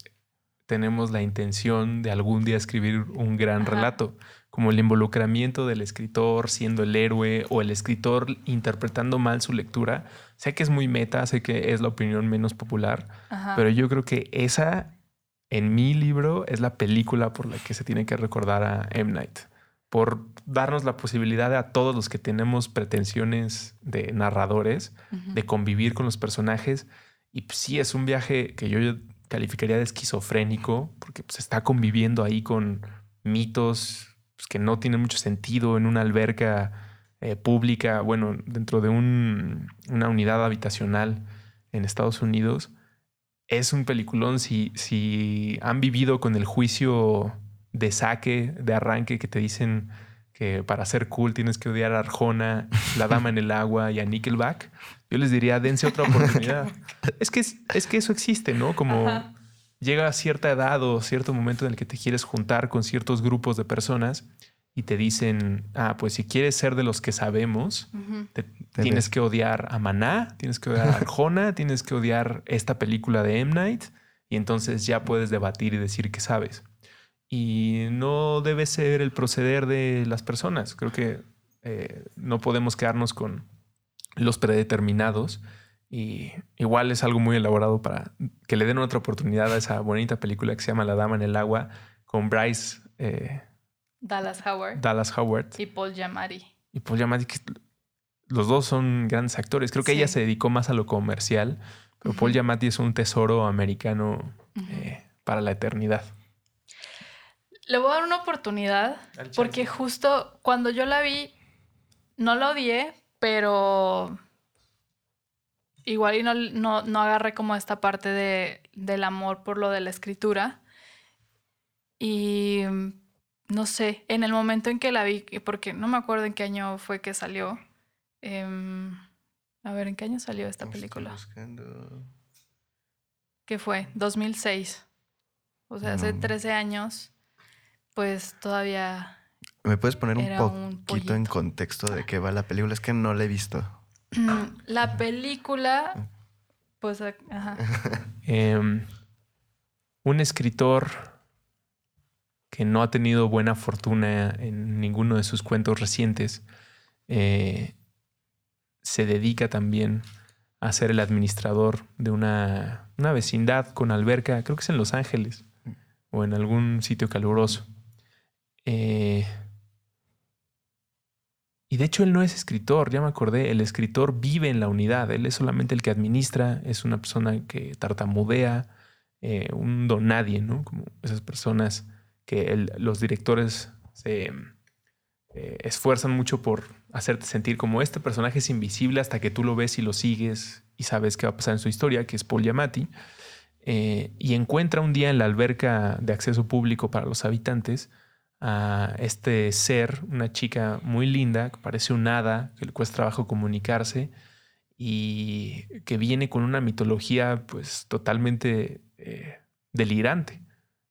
[SPEAKER 3] tenemos la intención de algún día escribir un gran
[SPEAKER 1] Ajá.
[SPEAKER 3] relato. Como el involucramiento del escritor siendo el héroe o el escritor interpretando mal su lectura. Sé que es muy meta, sé que es la opinión menos popular,
[SPEAKER 1] Ajá.
[SPEAKER 3] pero yo creo que esa, en mi libro, es la película por la que se tiene que recordar a M. Night. Por darnos la posibilidad a todos los que tenemos pretensiones de narradores,
[SPEAKER 1] Ujú.
[SPEAKER 3] de convivir con los personajes. Y pues, sí, es un viaje que yo calificaría de esquizofrénico, porque pues, está conviviendo ahí con mitos pues, que no tienen mucho sentido en una alberca eh, pública, bueno, dentro de un- una unidad habitacional en Estados Unidos. Es un peliculón si, si han vivido con el juicio de saque, de arranque, que te dicen que para ser cool tienes que odiar a Arjona, La Dama en el Agua y a Nickelback. Yo les diría, dense otra oportunidad. es, que, es, es que eso existe, ¿no? Como
[SPEAKER 1] Ajá.
[SPEAKER 3] Llega a cierta edad o cierto momento en el que te quieres juntar con ciertos grupos de personas y te dicen, ah, pues si quieres ser de los que sabemos, te- tienes que odiar a Maná, tienes que odiar a Arjona, tienes que odiar esta película de M. Night y entonces ya puedes debatir y decir que sabes. Y no debe ser el proceder de las personas. Creo que eh, no podemos quedarnos con los predeterminados y igual es algo muy elaborado para que le den otra oportunidad a esa bonita película que se llama La Dama en el Agua con Bryce eh,
[SPEAKER 1] Dallas Howard
[SPEAKER 3] Dallas Howard
[SPEAKER 1] y Paul Giamatti.
[SPEAKER 3] y Paul Giamatti, que los dos son grandes actores. Creo que
[SPEAKER 1] Sí.
[SPEAKER 3] ella se dedicó más a lo comercial, pero Paul. Giamatti es un tesoro americano eh, para la eternidad.
[SPEAKER 1] Le voy a dar una oportunidad porque justo cuando yo la vi, no la odié, pero igual y no, no, no agarré como esta parte de, del amor por lo de la escritura. Y no sé, en el momento en que la vi, porque no me acuerdo en qué año fue que salió. em, a ver, ¿en qué año salió esta
[SPEAKER 2] Estoy
[SPEAKER 1] película?
[SPEAKER 2] buscando.
[SPEAKER 1] ¿Qué fue? 2006. O sea, hace
[SPEAKER 2] No.
[SPEAKER 1] 13 años, pues todavía
[SPEAKER 2] ¿Me puedes poner un poquito en contexto de qué va la película? Es que no la he visto.
[SPEAKER 1] La película, pues, ajá.
[SPEAKER 3] Eh, un escritor que no ha tenido buena fortuna en ninguno de sus cuentos recientes eh, se dedica también a ser el administrador de una, una vecindad con alberca, creo que es en Los Ángeles o en algún sitio caluroso. Eh, y de hecho él no es escritor, ya me acordé, el escritor vive en la unidad, él es solamente el que administra, es una persona que tartamudea, eh, un don nadie, ¿no? Como esas personas que los directores se eh, esfuerzan mucho por hacerte sentir como este personaje es invisible hasta que tú lo ves y lo sigues y sabes qué va a pasar en su historia, que es Paul Giamatti, eh, y encuentra un día en la alberca de acceso público para los habitantes a este ser, una chica muy linda, que parece un hada, que le cuesta trabajo comunicarse y que viene con una mitología pues totalmente eh, delirante,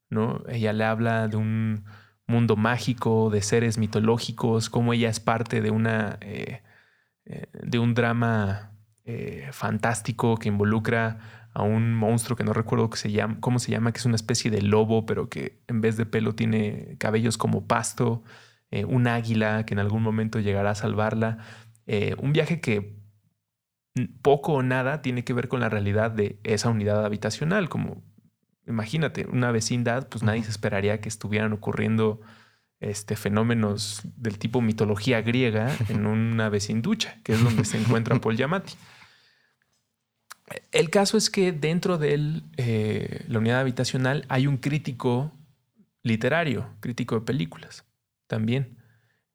[SPEAKER 3] ¿no? Ella le habla de un mundo mágico, de seres mitológicos, cómo ella es parte de una eh, eh, de un drama fantástico que involucra a un monstruo que no recuerdo que se llama, cómo se llama, que es una especie de lobo, pero que en vez de pelo tiene cabellos como pasto, eh, un águila que en algún momento llegará a salvarla. Eh, un viaje que poco o nada tiene que ver con la realidad de esa unidad habitacional, como imagínate, una vecindad, pues nadie se esperaría que estuvieran ocurriendo este, fenómenos del tipo mitología griega en una vecinducha, que es donde se encuentra Paul Giamatti. El caso es que dentro de eh, la unidad habitacional hay un crítico literario, crítico de películas también,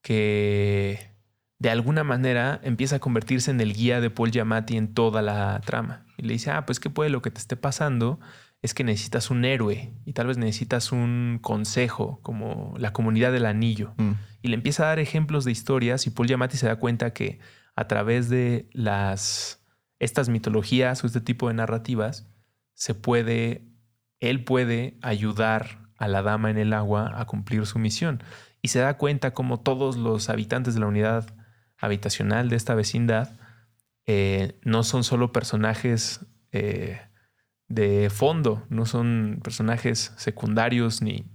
[SPEAKER 3] que de alguna manera empieza a convertirse en el guía de Paul Giamatti en toda la trama. Y le dice, ah, pues que puede lo que te esté pasando es que necesitas un héroe y tal vez necesitas un consejo, como la comunidad del anillo.
[SPEAKER 2] Mm.
[SPEAKER 3] Y le empieza a dar ejemplos de historias y Paul Giamatti se da cuenta que a través de las estas mitologías o este tipo de narrativas se puede él puede ayudar a la dama en el agua a cumplir su misión y se da cuenta como todos los habitantes de la unidad habitacional de esta vecindad eh, no son solo personajes eh, de fondo, no son personajes secundarios ni,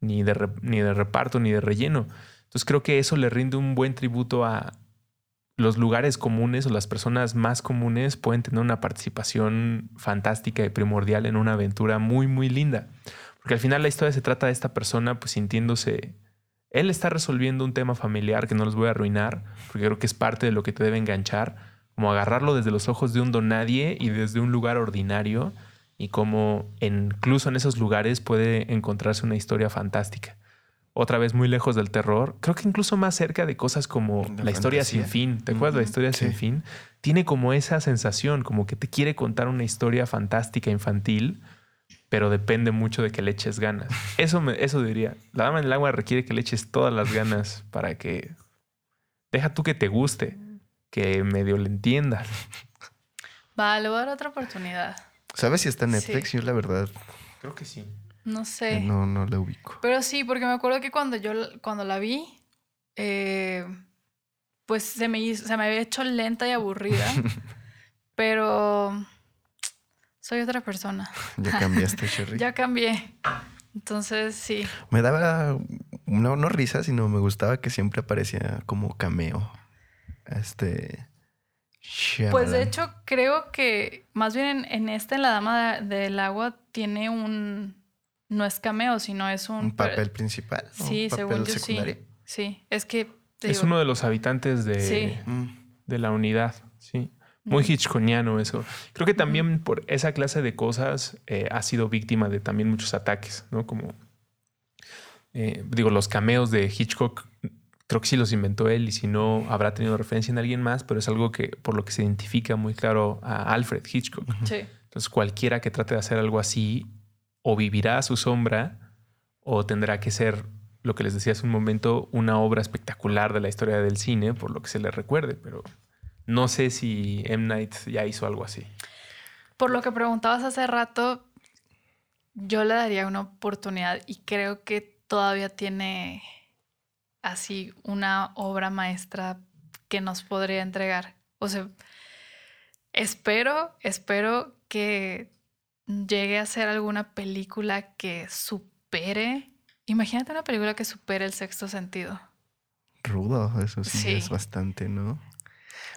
[SPEAKER 3] ni, de, ni de reparto ni de relleno. Entonces creo que eso le rinde un buen tributo a los lugares comunes o las personas más comunes pueden tener una participación fantástica y primordial en una aventura muy, muy linda. Porque al final la historia se trata de esta persona pues sintiéndose... Él está resolviendo un tema familiar que no les voy a arruinar, porque creo que es parte de lo que te debe enganchar, como agarrarlo desde los ojos de un donadie y desde un lugar ordinario y cómo incluso en esos lugares puede encontrarse una historia fantástica. Otra vez muy lejos del terror, creo que incluso más cerca de cosas como la historia sin fin. ¿Te acuerdas de la historia sin fin? Tiene como esa sensación, como que te quiere contar una historia fantástica infantil, pero depende mucho de que le eches ganas. Eso, me- eso diría. La dama en el agua requiere que le eches todas las ganas para que... Deja tú que te guste, que medio le entiendas.
[SPEAKER 1] Va, le voy a dar otra oportunidad.
[SPEAKER 2] ¿Sabes si está en Netflix?
[SPEAKER 1] Sí.
[SPEAKER 2] Yo la verdad
[SPEAKER 3] Creo que sí.
[SPEAKER 1] No sé.
[SPEAKER 2] eh, no, no la ubico.
[SPEAKER 1] Pero sí, porque me acuerdo que cuando yo cuando la vi, eh, pues se me, hizo- se me había hecho lenta y aburrida. pero soy otra persona.
[SPEAKER 2] Ya cambiaste, Sherry.
[SPEAKER 1] Ya cambié. Entonces, sí.
[SPEAKER 2] Me daba no, no risa, sino me gustaba que siempre aparecía como cameo. Este.
[SPEAKER 1] Pues de hecho, creo que más bien en, en esta, en La Dama de- del Agua, tiene un. No es cameo, sino es un.
[SPEAKER 2] un papel principal.
[SPEAKER 1] Sí,
[SPEAKER 2] un papel
[SPEAKER 1] según yo
[SPEAKER 2] secundario.
[SPEAKER 1] sí. Sí, es que.
[SPEAKER 3] Es
[SPEAKER 1] digo,
[SPEAKER 3] uno de los habitantes de,
[SPEAKER 1] Sí.
[SPEAKER 2] Mm.
[SPEAKER 3] de la unidad, sí. Muy
[SPEAKER 1] Ujú.
[SPEAKER 3] hitchconiano eso. Creo que también por esa clase de cosas eh, ha sido víctima de también muchos ataques, ¿no? Como, eh, digo, los cameos de Hitchcock, creo que sí los inventó él y si no, habrá tenido referencia en alguien más, pero es algo que por lo que se identifica muy claro a Alfred Hitchcock.
[SPEAKER 1] Sí.
[SPEAKER 3] Entonces cualquiera que trate de hacer algo así o vivirá a su sombra o tendrá que ser, lo que les decía hace un momento, una obra espectacular de la historia del cine, por lo que se le recuerde, pero no sé si M. Night ya hizo algo así.
[SPEAKER 1] Por lo que preguntabas hace rato, yo le daría una oportunidad y creo que todavía tiene así una obra maestra que nos podría entregar. O sea, espero, espero que llegue a ser alguna película que supere. Imagínate una película que supere el sexto sentido.
[SPEAKER 2] Rudo, eso sí,
[SPEAKER 1] Sí.
[SPEAKER 2] es bastante, ¿no?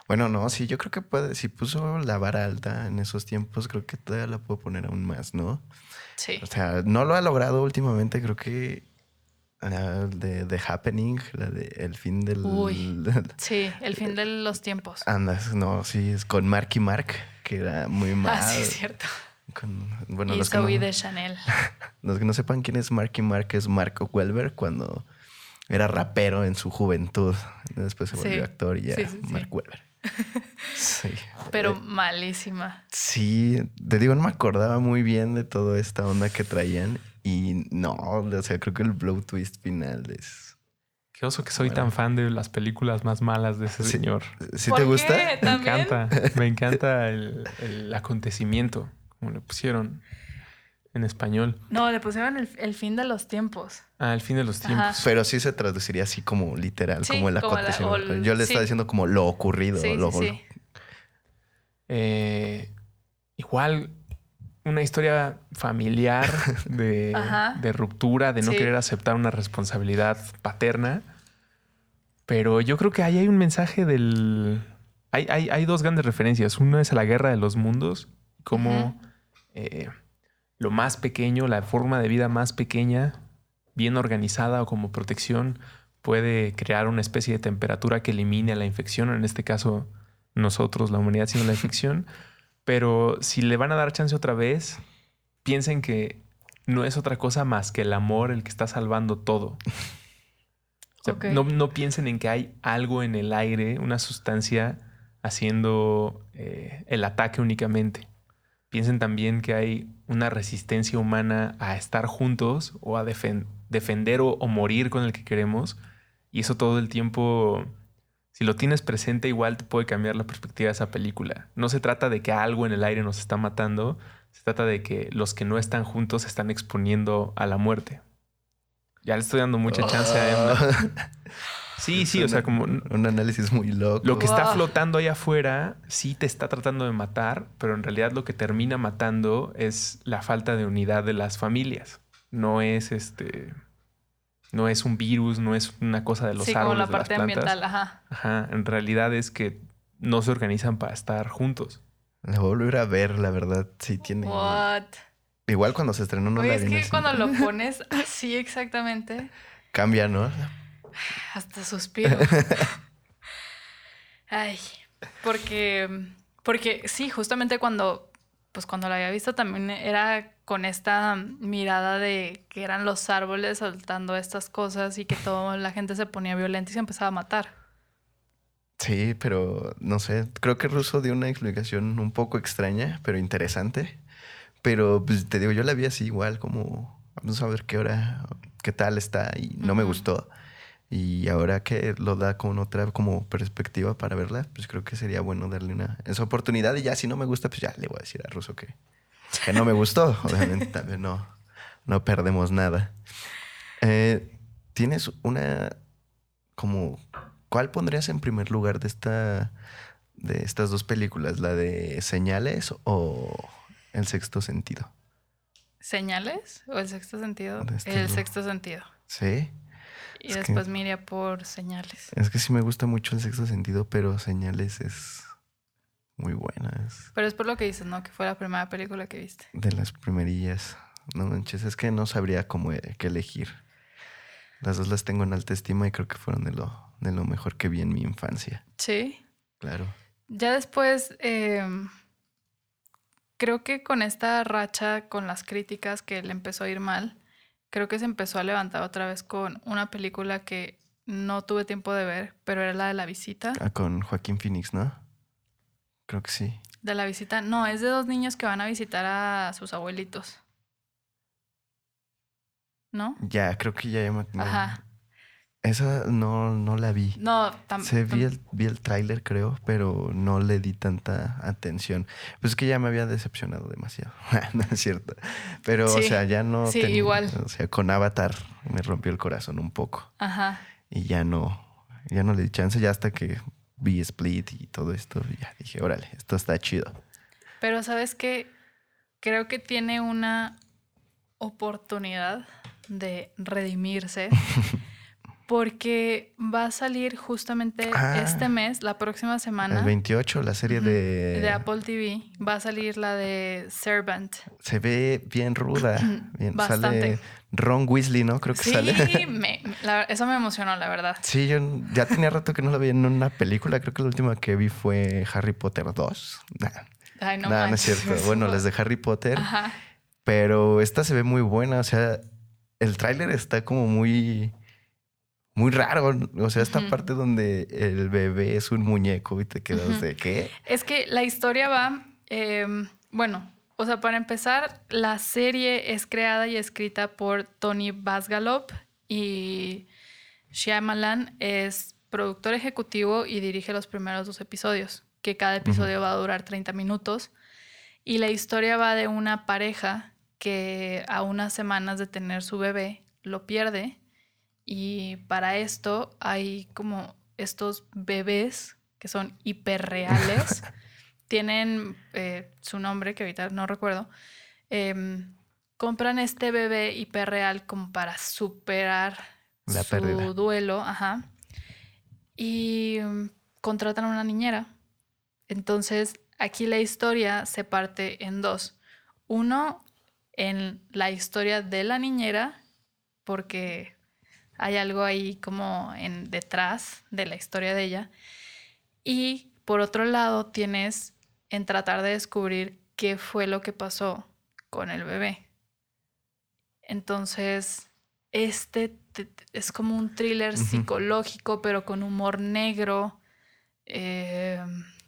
[SPEAKER 2] Bueno, no, sí, yo creo que puede, si puso la vara alta en esos tiempos, creo que todavía la puedo poner aún más, ¿no?
[SPEAKER 1] Sí.
[SPEAKER 2] O sea, no lo ha logrado últimamente, creo que ah, de The Happening, la de El fin del...
[SPEAKER 1] Uy. Sí, el fin de los tiempos.
[SPEAKER 2] Andas, no, sí, es con Marky Mark, que era muy mal.
[SPEAKER 1] Ah, sí, es cierto.
[SPEAKER 2] Con- bueno,
[SPEAKER 1] y
[SPEAKER 2] los que, no,
[SPEAKER 1] de Chanel.
[SPEAKER 2] los que no sepan quién es Marky Mark es Marco Welber cuando era rapero en su juventud. Después se volvió
[SPEAKER 1] Sí.
[SPEAKER 2] actor y ya,
[SPEAKER 1] Sí, sí, sí.
[SPEAKER 2] Mark Welber. Sí.
[SPEAKER 1] Pero
[SPEAKER 2] Eh,
[SPEAKER 1] malísima.
[SPEAKER 2] Sí, te digo, no me acordaba muy bien de toda esta onda que traían. Y no, o sea, creo que el blow twist final es.
[SPEAKER 3] Qué oso que soy
[SPEAKER 2] Bueno.
[SPEAKER 3] tan fan de las películas más malas de ese
[SPEAKER 2] Sí.
[SPEAKER 3] señor.
[SPEAKER 2] ¿Sí
[SPEAKER 1] ¿Por
[SPEAKER 2] te
[SPEAKER 1] qué?
[SPEAKER 2] gusta?
[SPEAKER 3] Me
[SPEAKER 1] ¿También?
[SPEAKER 3] encanta, me encanta el, el acontecimiento, como le pusieron en español.
[SPEAKER 1] No, le pusieron el, el fin de los tiempos.
[SPEAKER 3] Ah, el fin de los
[SPEAKER 1] Ajá.
[SPEAKER 3] tiempos.
[SPEAKER 2] Pero sí se traduciría así como literal,
[SPEAKER 1] Sí,
[SPEAKER 2] como el
[SPEAKER 1] como la-
[SPEAKER 2] acontecimiento.
[SPEAKER 1] el-
[SPEAKER 2] Yo le
[SPEAKER 1] sí.
[SPEAKER 2] estaba diciendo como lo ocurrido.
[SPEAKER 1] Sí,
[SPEAKER 2] lo,
[SPEAKER 1] sí, sí.
[SPEAKER 3] Eh, igual una historia familiar de, de ruptura, de no
[SPEAKER 1] Sí.
[SPEAKER 3] querer aceptar una responsabilidad paterna. Pero yo creo que ahí hay un mensaje del... Hay, hay- hay dos grandes referencias. Una es a la guerra de los mundos, como. Eh, lo más pequeño, la forma de vida más pequeña, bien organizada o como protección, puede crear una especie de temperatura que elimine la infección, en este caso nosotros, la humanidad, siendo la infección. Pero si le van a dar chance otra vez, piensen que no es otra cosa más que el amor el que está salvando todo. O sea,
[SPEAKER 1] Ok.
[SPEAKER 3] no, no piensen en que hay algo en el aire, una sustancia haciendo eh, el ataque únicamente. Piensen también que hay una resistencia humana a estar juntos o a defen- defender o, o morir con el que queremos. Y eso todo el tiempo, si lo tienes presente, igual te puede cambiar la perspectiva de esa película. No se trata de que algo en el aire nos está matando, se trata de que los que no están juntos se están exponiendo a la muerte. Ya le estoy dando mucha chance a Emma. Sí, sí, o sea, como
[SPEAKER 2] Un análisis muy loco.
[SPEAKER 3] lo que está flotando ahí afuera sí te está tratando de matar, pero en realidad lo que termina matando es la falta de unidad de las familias. No es este. No es un virus, no es una cosa de los
[SPEAKER 1] sí, como
[SPEAKER 3] árboles.
[SPEAKER 1] la
[SPEAKER 3] de las
[SPEAKER 1] parte
[SPEAKER 3] plantas.
[SPEAKER 1] ambiental, ajá.
[SPEAKER 3] Ajá. En realidad es que no se organizan para estar juntos.
[SPEAKER 2] La voy a volver a ver, la verdad. Sí, tiene.
[SPEAKER 1] What?
[SPEAKER 2] Igual cuando se estrenó no
[SPEAKER 1] Oye,
[SPEAKER 2] la
[SPEAKER 1] es que cuando lo pones así exactamente,
[SPEAKER 2] Cambia, ¿no?
[SPEAKER 1] Hasta suspiro. Ay, porque, porque sí, justamente cuando, pues cuando la había visto también era con esta mirada de que eran los árboles soltando estas cosas y que toda la gente se ponía violenta y se empezaba a matar.
[SPEAKER 2] Sí, pero no sé. Creo que Russo dio una explicación un poco extraña, pero interesante. Pero pues te digo, yo la vi así igual, como vamos a ver qué hora, qué tal está, y no me gustó. Y ahora que lo da con otra como perspectiva para verla, pues creo que sería bueno darle una esa oportunidad. Y ya si no me gusta, pues ya le voy a decir a Russo que, que no me gustó. Obviamente también no, no perdemos nada. Eh, Tienes una como ¿cuál pondrías en primer lugar de esta de estas dos películas? ¿La de Señales o El sexto sentido?
[SPEAKER 1] ¿Señales o el sexto sentido?
[SPEAKER 2] Este
[SPEAKER 1] El sexto sentido.
[SPEAKER 2] Sí.
[SPEAKER 1] Y
[SPEAKER 2] Es que-
[SPEAKER 1] después me iría por señales.
[SPEAKER 2] Es que sí me gusta mucho El sexto sentido, pero Señales es muy buena. Es
[SPEAKER 1] Pero es por lo que dices, ¿no? Que fue la primera película que viste.
[SPEAKER 2] de las primerillas. No manches, es que no sabría cómo eh, qué elegir. Las dos las tengo en alta estima y creo que fueron de lo, de lo mejor que vi en mi infancia.
[SPEAKER 1] Sí.
[SPEAKER 2] Claro.
[SPEAKER 1] Ya después, eh, creo que con esta racha, con las críticas que le empezó a ir mal, creo que se empezó a levantar otra vez con una película que no tuve tiempo de ver, pero era la de la visita.
[SPEAKER 2] Ah, con Joaquín Phoenix, ¿no? Creo que sí.
[SPEAKER 1] De la visita, no, es de dos niños que van a visitar a sus abuelitos. ¿No?
[SPEAKER 2] Ya, creo que ya, me...
[SPEAKER 1] Ajá.
[SPEAKER 2] Esa no, no la vi.
[SPEAKER 1] No, tam-
[SPEAKER 2] Se vi el, vi el tráiler, creo, pero no le di tanta atención. Pues es que ya me había decepcionado demasiado. no es cierto. Pero, o sea, ya no.
[SPEAKER 1] Sí, igual.
[SPEAKER 2] O sea, con Avatar me rompió el corazón un poco.
[SPEAKER 1] Ajá.
[SPEAKER 2] Y ya no, ya no le di chance, ya hasta que vi Split y todo esto, y ya dije, órale, esto está chido.
[SPEAKER 1] Pero sabes que creo que tiene una oportunidad de redimirse porque va a salir justamente
[SPEAKER 2] Ah.
[SPEAKER 1] este mes, la próxima semana,
[SPEAKER 2] El 28, la serie
[SPEAKER 1] Ujú,
[SPEAKER 2] de...
[SPEAKER 1] de Apple TV, va a salir la de Servant.
[SPEAKER 2] Se ve bien ruda. Bien,
[SPEAKER 1] Bastante.
[SPEAKER 2] Sale Ron Weasley, ¿no? Creo que
[SPEAKER 1] Sí,
[SPEAKER 2] sale.
[SPEAKER 1] la- eso me emocionó, la verdad.
[SPEAKER 2] Sí, yo ya tenía rato que no la vi en una película. Creo que la última que vi fue Harry Potter 2. Nah,
[SPEAKER 1] Ay, no,
[SPEAKER 2] nah, no es cierto. Bueno, las de Harry Potter.
[SPEAKER 1] Ajá.
[SPEAKER 2] Pero esta se ve muy buena. O sea, el tráiler está como muy... Muy raro. O sea, esta parte donde el bebé es un muñeco y te quedas de ¿qué?
[SPEAKER 1] Es que la historia va, em, bueno, o sea, para empezar, la serie es creada y escrita por Tony Basgalop y Shyamalan es productor ejecutivo y dirige los primeros dos episodios, que cada episodio va a durar 30 minutos. Y la historia va de una pareja que a unas semanas de tener su bebé lo pierde y para esto hay como estos bebés que son hiperreales. Tienen eh, su nombre, que ahorita no recuerdo. Em, compran este bebé hiperreal como para superar
[SPEAKER 2] La
[SPEAKER 1] su
[SPEAKER 2] pérdida.
[SPEAKER 1] duelo. Ajá. Y mm, contratan a una niñera. Entonces, aquí la historia se parte en dos. Uno, en la historia de la niñera, porque hay algo ahí como en detrás de la historia de ella. Y por otro lado, tienes en tratar de descubrir qué fue lo que pasó con el bebé. Entonces, este te- te- es como un thriller psicológico, pero con humor negro. Eh,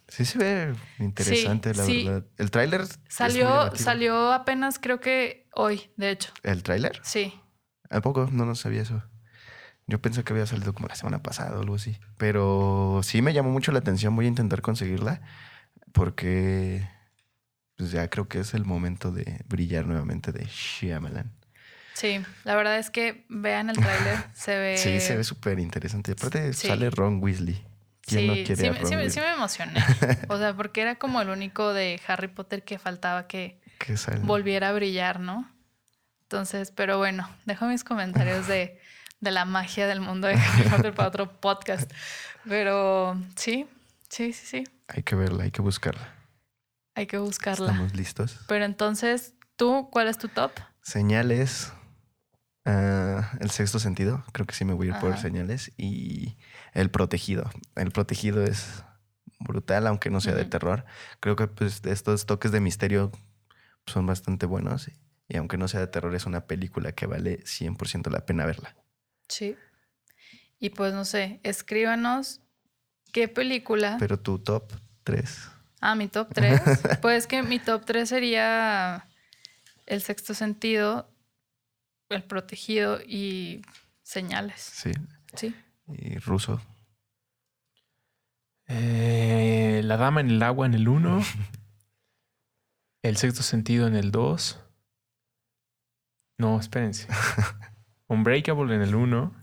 [SPEAKER 2] Sí se ve interesante, la
[SPEAKER 1] sí.
[SPEAKER 2] verdad. El tráiler
[SPEAKER 1] salió, salió apenas creo que hoy, de hecho.
[SPEAKER 2] ¿El tráiler?
[SPEAKER 1] Sí.
[SPEAKER 2] ¿A poco? No, no sabía eso. Yo pensé que había salido como la semana pasada o algo así. Pero sí me llamó mucho la atención. Voy a intentar conseguirla porque pues ya creo que es el momento de brillar nuevamente de Shyamalan.
[SPEAKER 1] Sí, la verdad es que vean el tráiler, se ve...
[SPEAKER 2] Sí, se ve súper interesante. Aparte
[SPEAKER 1] sí.
[SPEAKER 2] sale Ron Weasley. ¿Quién
[SPEAKER 1] Sí,
[SPEAKER 2] no quiere
[SPEAKER 1] sí,
[SPEAKER 2] a
[SPEAKER 1] me-
[SPEAKER 2] Ron
[SPEAKER 1] sí me-
[SPEAKER 2] Weasley?
[SPEAKER 1] sí me emocioné. O sea, porque era como el único de Harry Potter que faltaba que
[SPEAKER 2] Que
[SPEAKER 1] volviera a brillar, ¿no? Entonces, pero bueno, dejo mis comentarios de, de la magia del mundo de Harry Potter para otro podcast. Pero sí, sí, sí, sí.
[SPEAKER 2] Hay que verla, hay que buscarla.
[SPEAKER 1] Hay que buscarla.
[SPEAKER 2] Estamos listos.
[SPEAKER 1] Pero entonces, ¿tú cuál es tu top?
[SPEAKER 2] Señales. ah, el sexto sentido. Creo que sí me voy a ir por señales. Y el protegido. El protegido es brutal, aunque no sea de terror. Creo que pues, estos toques de misterio son bastante buenos. Y aunque no sea de terror, es una película que vale 100% la pena verla.
[SPEAKER 1] Sí. Y pues no sé, escríbanos qué película.
[SPEAKER 2] Pero tu top 3.
[SPEAKER 1] Ah, mi top 3. pues que mi top 3 sería El sexto sentido, El protegido y Señales.
[SPEAKER 2] Sí.
[SPEAKER 1] Sí.
[SPEAKER 2] Y ruso.
[SPEAKER 3] Eh, la dama en el agua en el 1. el sexto sentido en el 2. No, espérense. Unbreakable en el 1.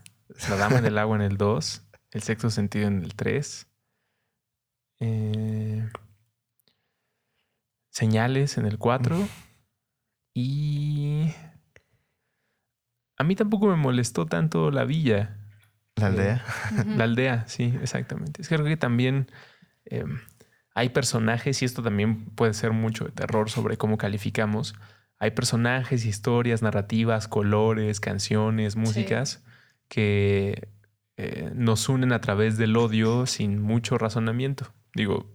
[SPEAKER 3] La dama en el agua en el 2. El sexto sentido en el 3. Eh, señales en el 4. Y... A mí tampoco me molestó tanto la villa.
[SPEAKER 2] La
[SPEAKER 3] Eh,
[SPEAKER 2] aldea.
[SPEAKER 1] Ujú.
[SPEAKER 3] La aldea, sí, exactamente. Es que creo que también eh, hay personajes, y esto también puede ser mucho de terror sobre cómo calificamos. Hay personajes, historias, narrativas, colores, canciones, músicas que eh, nos unen a través del odio sin mucho razonamiento. Digo,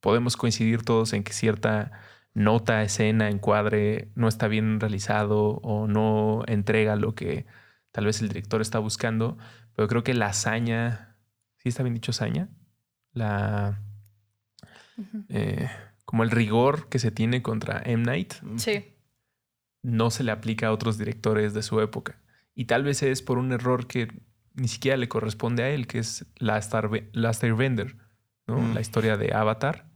[SPEAKER 3] podemos coincidir todos en que cierta nota, escena, encuadre no está bien realizado o no entrega lo que tal vez el director está buscando, pero creo que la hazaña, ¿sí está bien dicho hazaña? La, eh, como el rigor que se tiene contra M. Night
[SPEAKER 1] Sí.
[SPEAKER 3] No se le aplica a otros directores de su época. Y tal vez es por un error que ni siquiera le corresponde a él, que es Last, Airbender, ¿no?
[SPEAKER 2] Mm.
[SPEAKER 3] La historia de Avatar.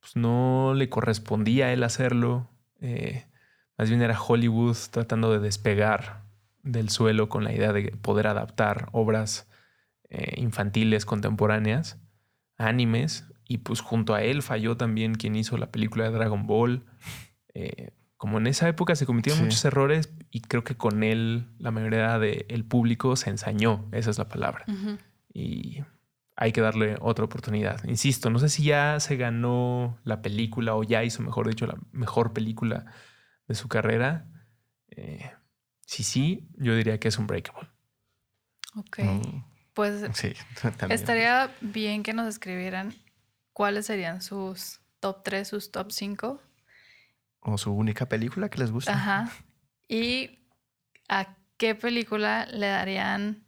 [SPEAKER 3] Pues no le correspondía a él hacerlo. eh, más bien era Hollywood tratando de despegar del suelo con la idea de poder adaptar obras eh, infantiles contemporáneas, animes, y pues junto a él falló también quien hizo la película de Dragon Ball. Eh, como en esa época se cometieron
[SPEAKER 2] Sí.
[SPEAKER 3] muchos errores y creo que con él la mayoría del público se ensañó, esa es la palabra. Y hay que darle otra oportunidad. Insisto, no sé si ya se ganó la película o ya hizo, mejor dicho, la mejor película de su carrera. Eh, si sí, yo diría que es un breakable.
[SPEAKER 1] Ok.
[SPEAKER 2] Mm,
[SPEAKER 1] Pues
[SPEAKER 2] Sí,
[SPEAKER 1] estaría bien que nos escribieran cuáles serían sus top 3, sus top 5.
[SPEAKER 2] O su única película que les gusta.
[SPEAKER 1] Ajá. Y a qué película le darían.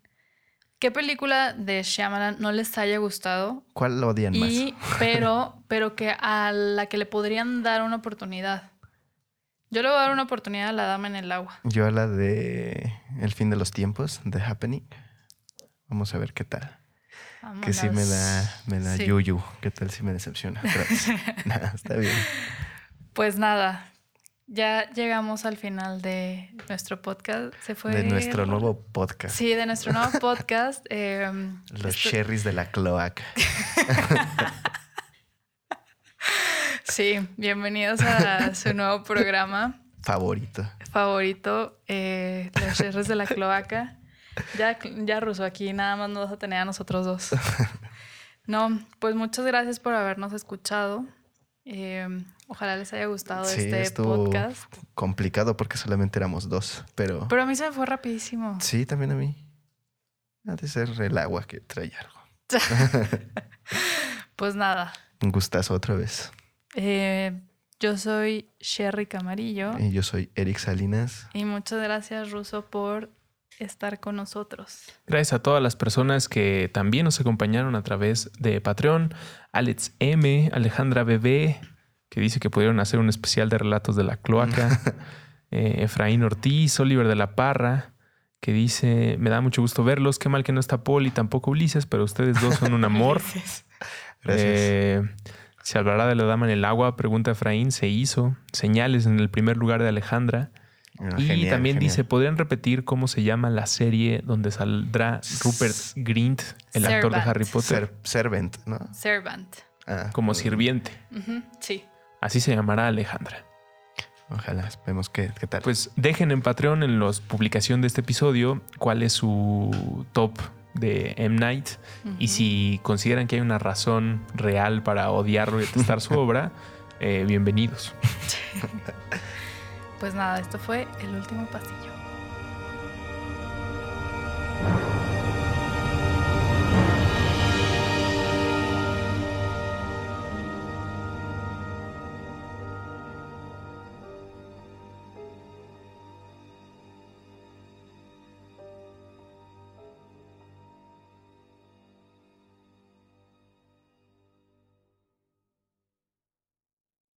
[SPEAKER 1] ¿Qué película de Shyamalan no les haya gustado?
[SPEAKER 2] ¿Cuál lo odian más?
[SPEAKER 1] Y, pero, pero que a la que le podrían dar una oportunidad. Yo le voy a dar una oportunidad a la dama en el agua.
[SPEAKER 2] Yo a la de El fin de los tiempos, The Happening. Vamos a ver qué tal. Que sí me da, me da
[SPEAKER 1] Sí.
[SPEAKER 2] yuyu. ¿Qué tal si me decepciona? Nah, está bien.
[SPEAKER 1] Pues nada, ya llegamos al final de nuestro podcast. Se fue.
[SPEAKER 2] De nuestro nuevo podcast.
[SPEAKER 1] Sí, de nuestro nuevo podcast. eh,
[SPEAKER 2] Los
[SPEAKER 1] esto-
[SPEAKER 2] cherries de la cloaca.
[SPEAKER 1] Sí, bienvenidos a su nuevo programa
[SPEAKER 2] Favorito.
[SPEAKER 1] favorito, eh, Los Cherries de la Cloaca. Ya, ya Ruso, aquí nada más nos vas a tener a nosotros dos. No, pues muchas gracias por habernos escuchado. Eh, ojalá les haya gustado
[SPEAKER 2] Sí,
[SPEAKER 1] este
[SPEAKER 2] estuvo
[SPEAKER 1] podcast.
[SPEAKER 2] complicado porque solamente éramos dos. Pero,
[SPEAKER 1] Pero a mí se me fue rapidísimo.
[SPEAKER 2] sí, también a mí. Ha de ser el agua que trae algo.
[SPEAKER 1] Pues nada,
[SPEAKER 2] Un gustazo otra vez.
[SPEAKER 1] Eh, yo soy Sherry Camarillo.
[SPEAKER 2] Y yo soy Eric Salinas.
[SPEAKER 1] Y muchas gracias, Ruso, por estar con nosotros.
[SPEAKER 3] Gracias a todas las personas que también nos acompañaron a través de Patreon. Alex M, Alejandra Bebé, que dice que pudieron hacer un especial de relatos de la cloaca. Eh, Efraín Ortiz, Oliver de la Parra, que dice, me da mucho gusto verlos, qué mal que no está Paul y tampoco Ulises, pero ustedes dos son un amor.
[SPEAKER 2] Gracias.
[SPEAKER 3] Eh, se hablará de la dama en el agua, pregunta Efraín, se hizo. Señales en el primer lugar de Alejandra.
[SPEAKER 2] Ah,
[SPEAKER 3] y
[SPEAKER 2] genial,
[SPEAKER 3] también
[SPEAKER 2] genial.
[SPEAKER 3] dice, ¿podrían repetir cómo se llama la serie donde saldrá Rupert Grint, el actor de. Harry Potter,
[SPEAKER 2] Ser- servant, ¿no?
[SPEAKER 1] Servant.
[SPEAKER 2] Ah,
[SPEAKER 3] como sirviente?
[SPEAKER 1] Sí.
[SPEAKER 3] Así se llamará Alejandra.
[SPEAKER 2] Ojalá, vemos qué, qué tal.
[SPEAKER 3] Pues dejen en Patreon en la publicación de este episodio cuál es su top de M. Night y si consideran que hay una razón real para odiarlo y detestar su obra, eh, bienvenidos.
[SPEAKER 1] Pues nada, esto fue el último pasillo.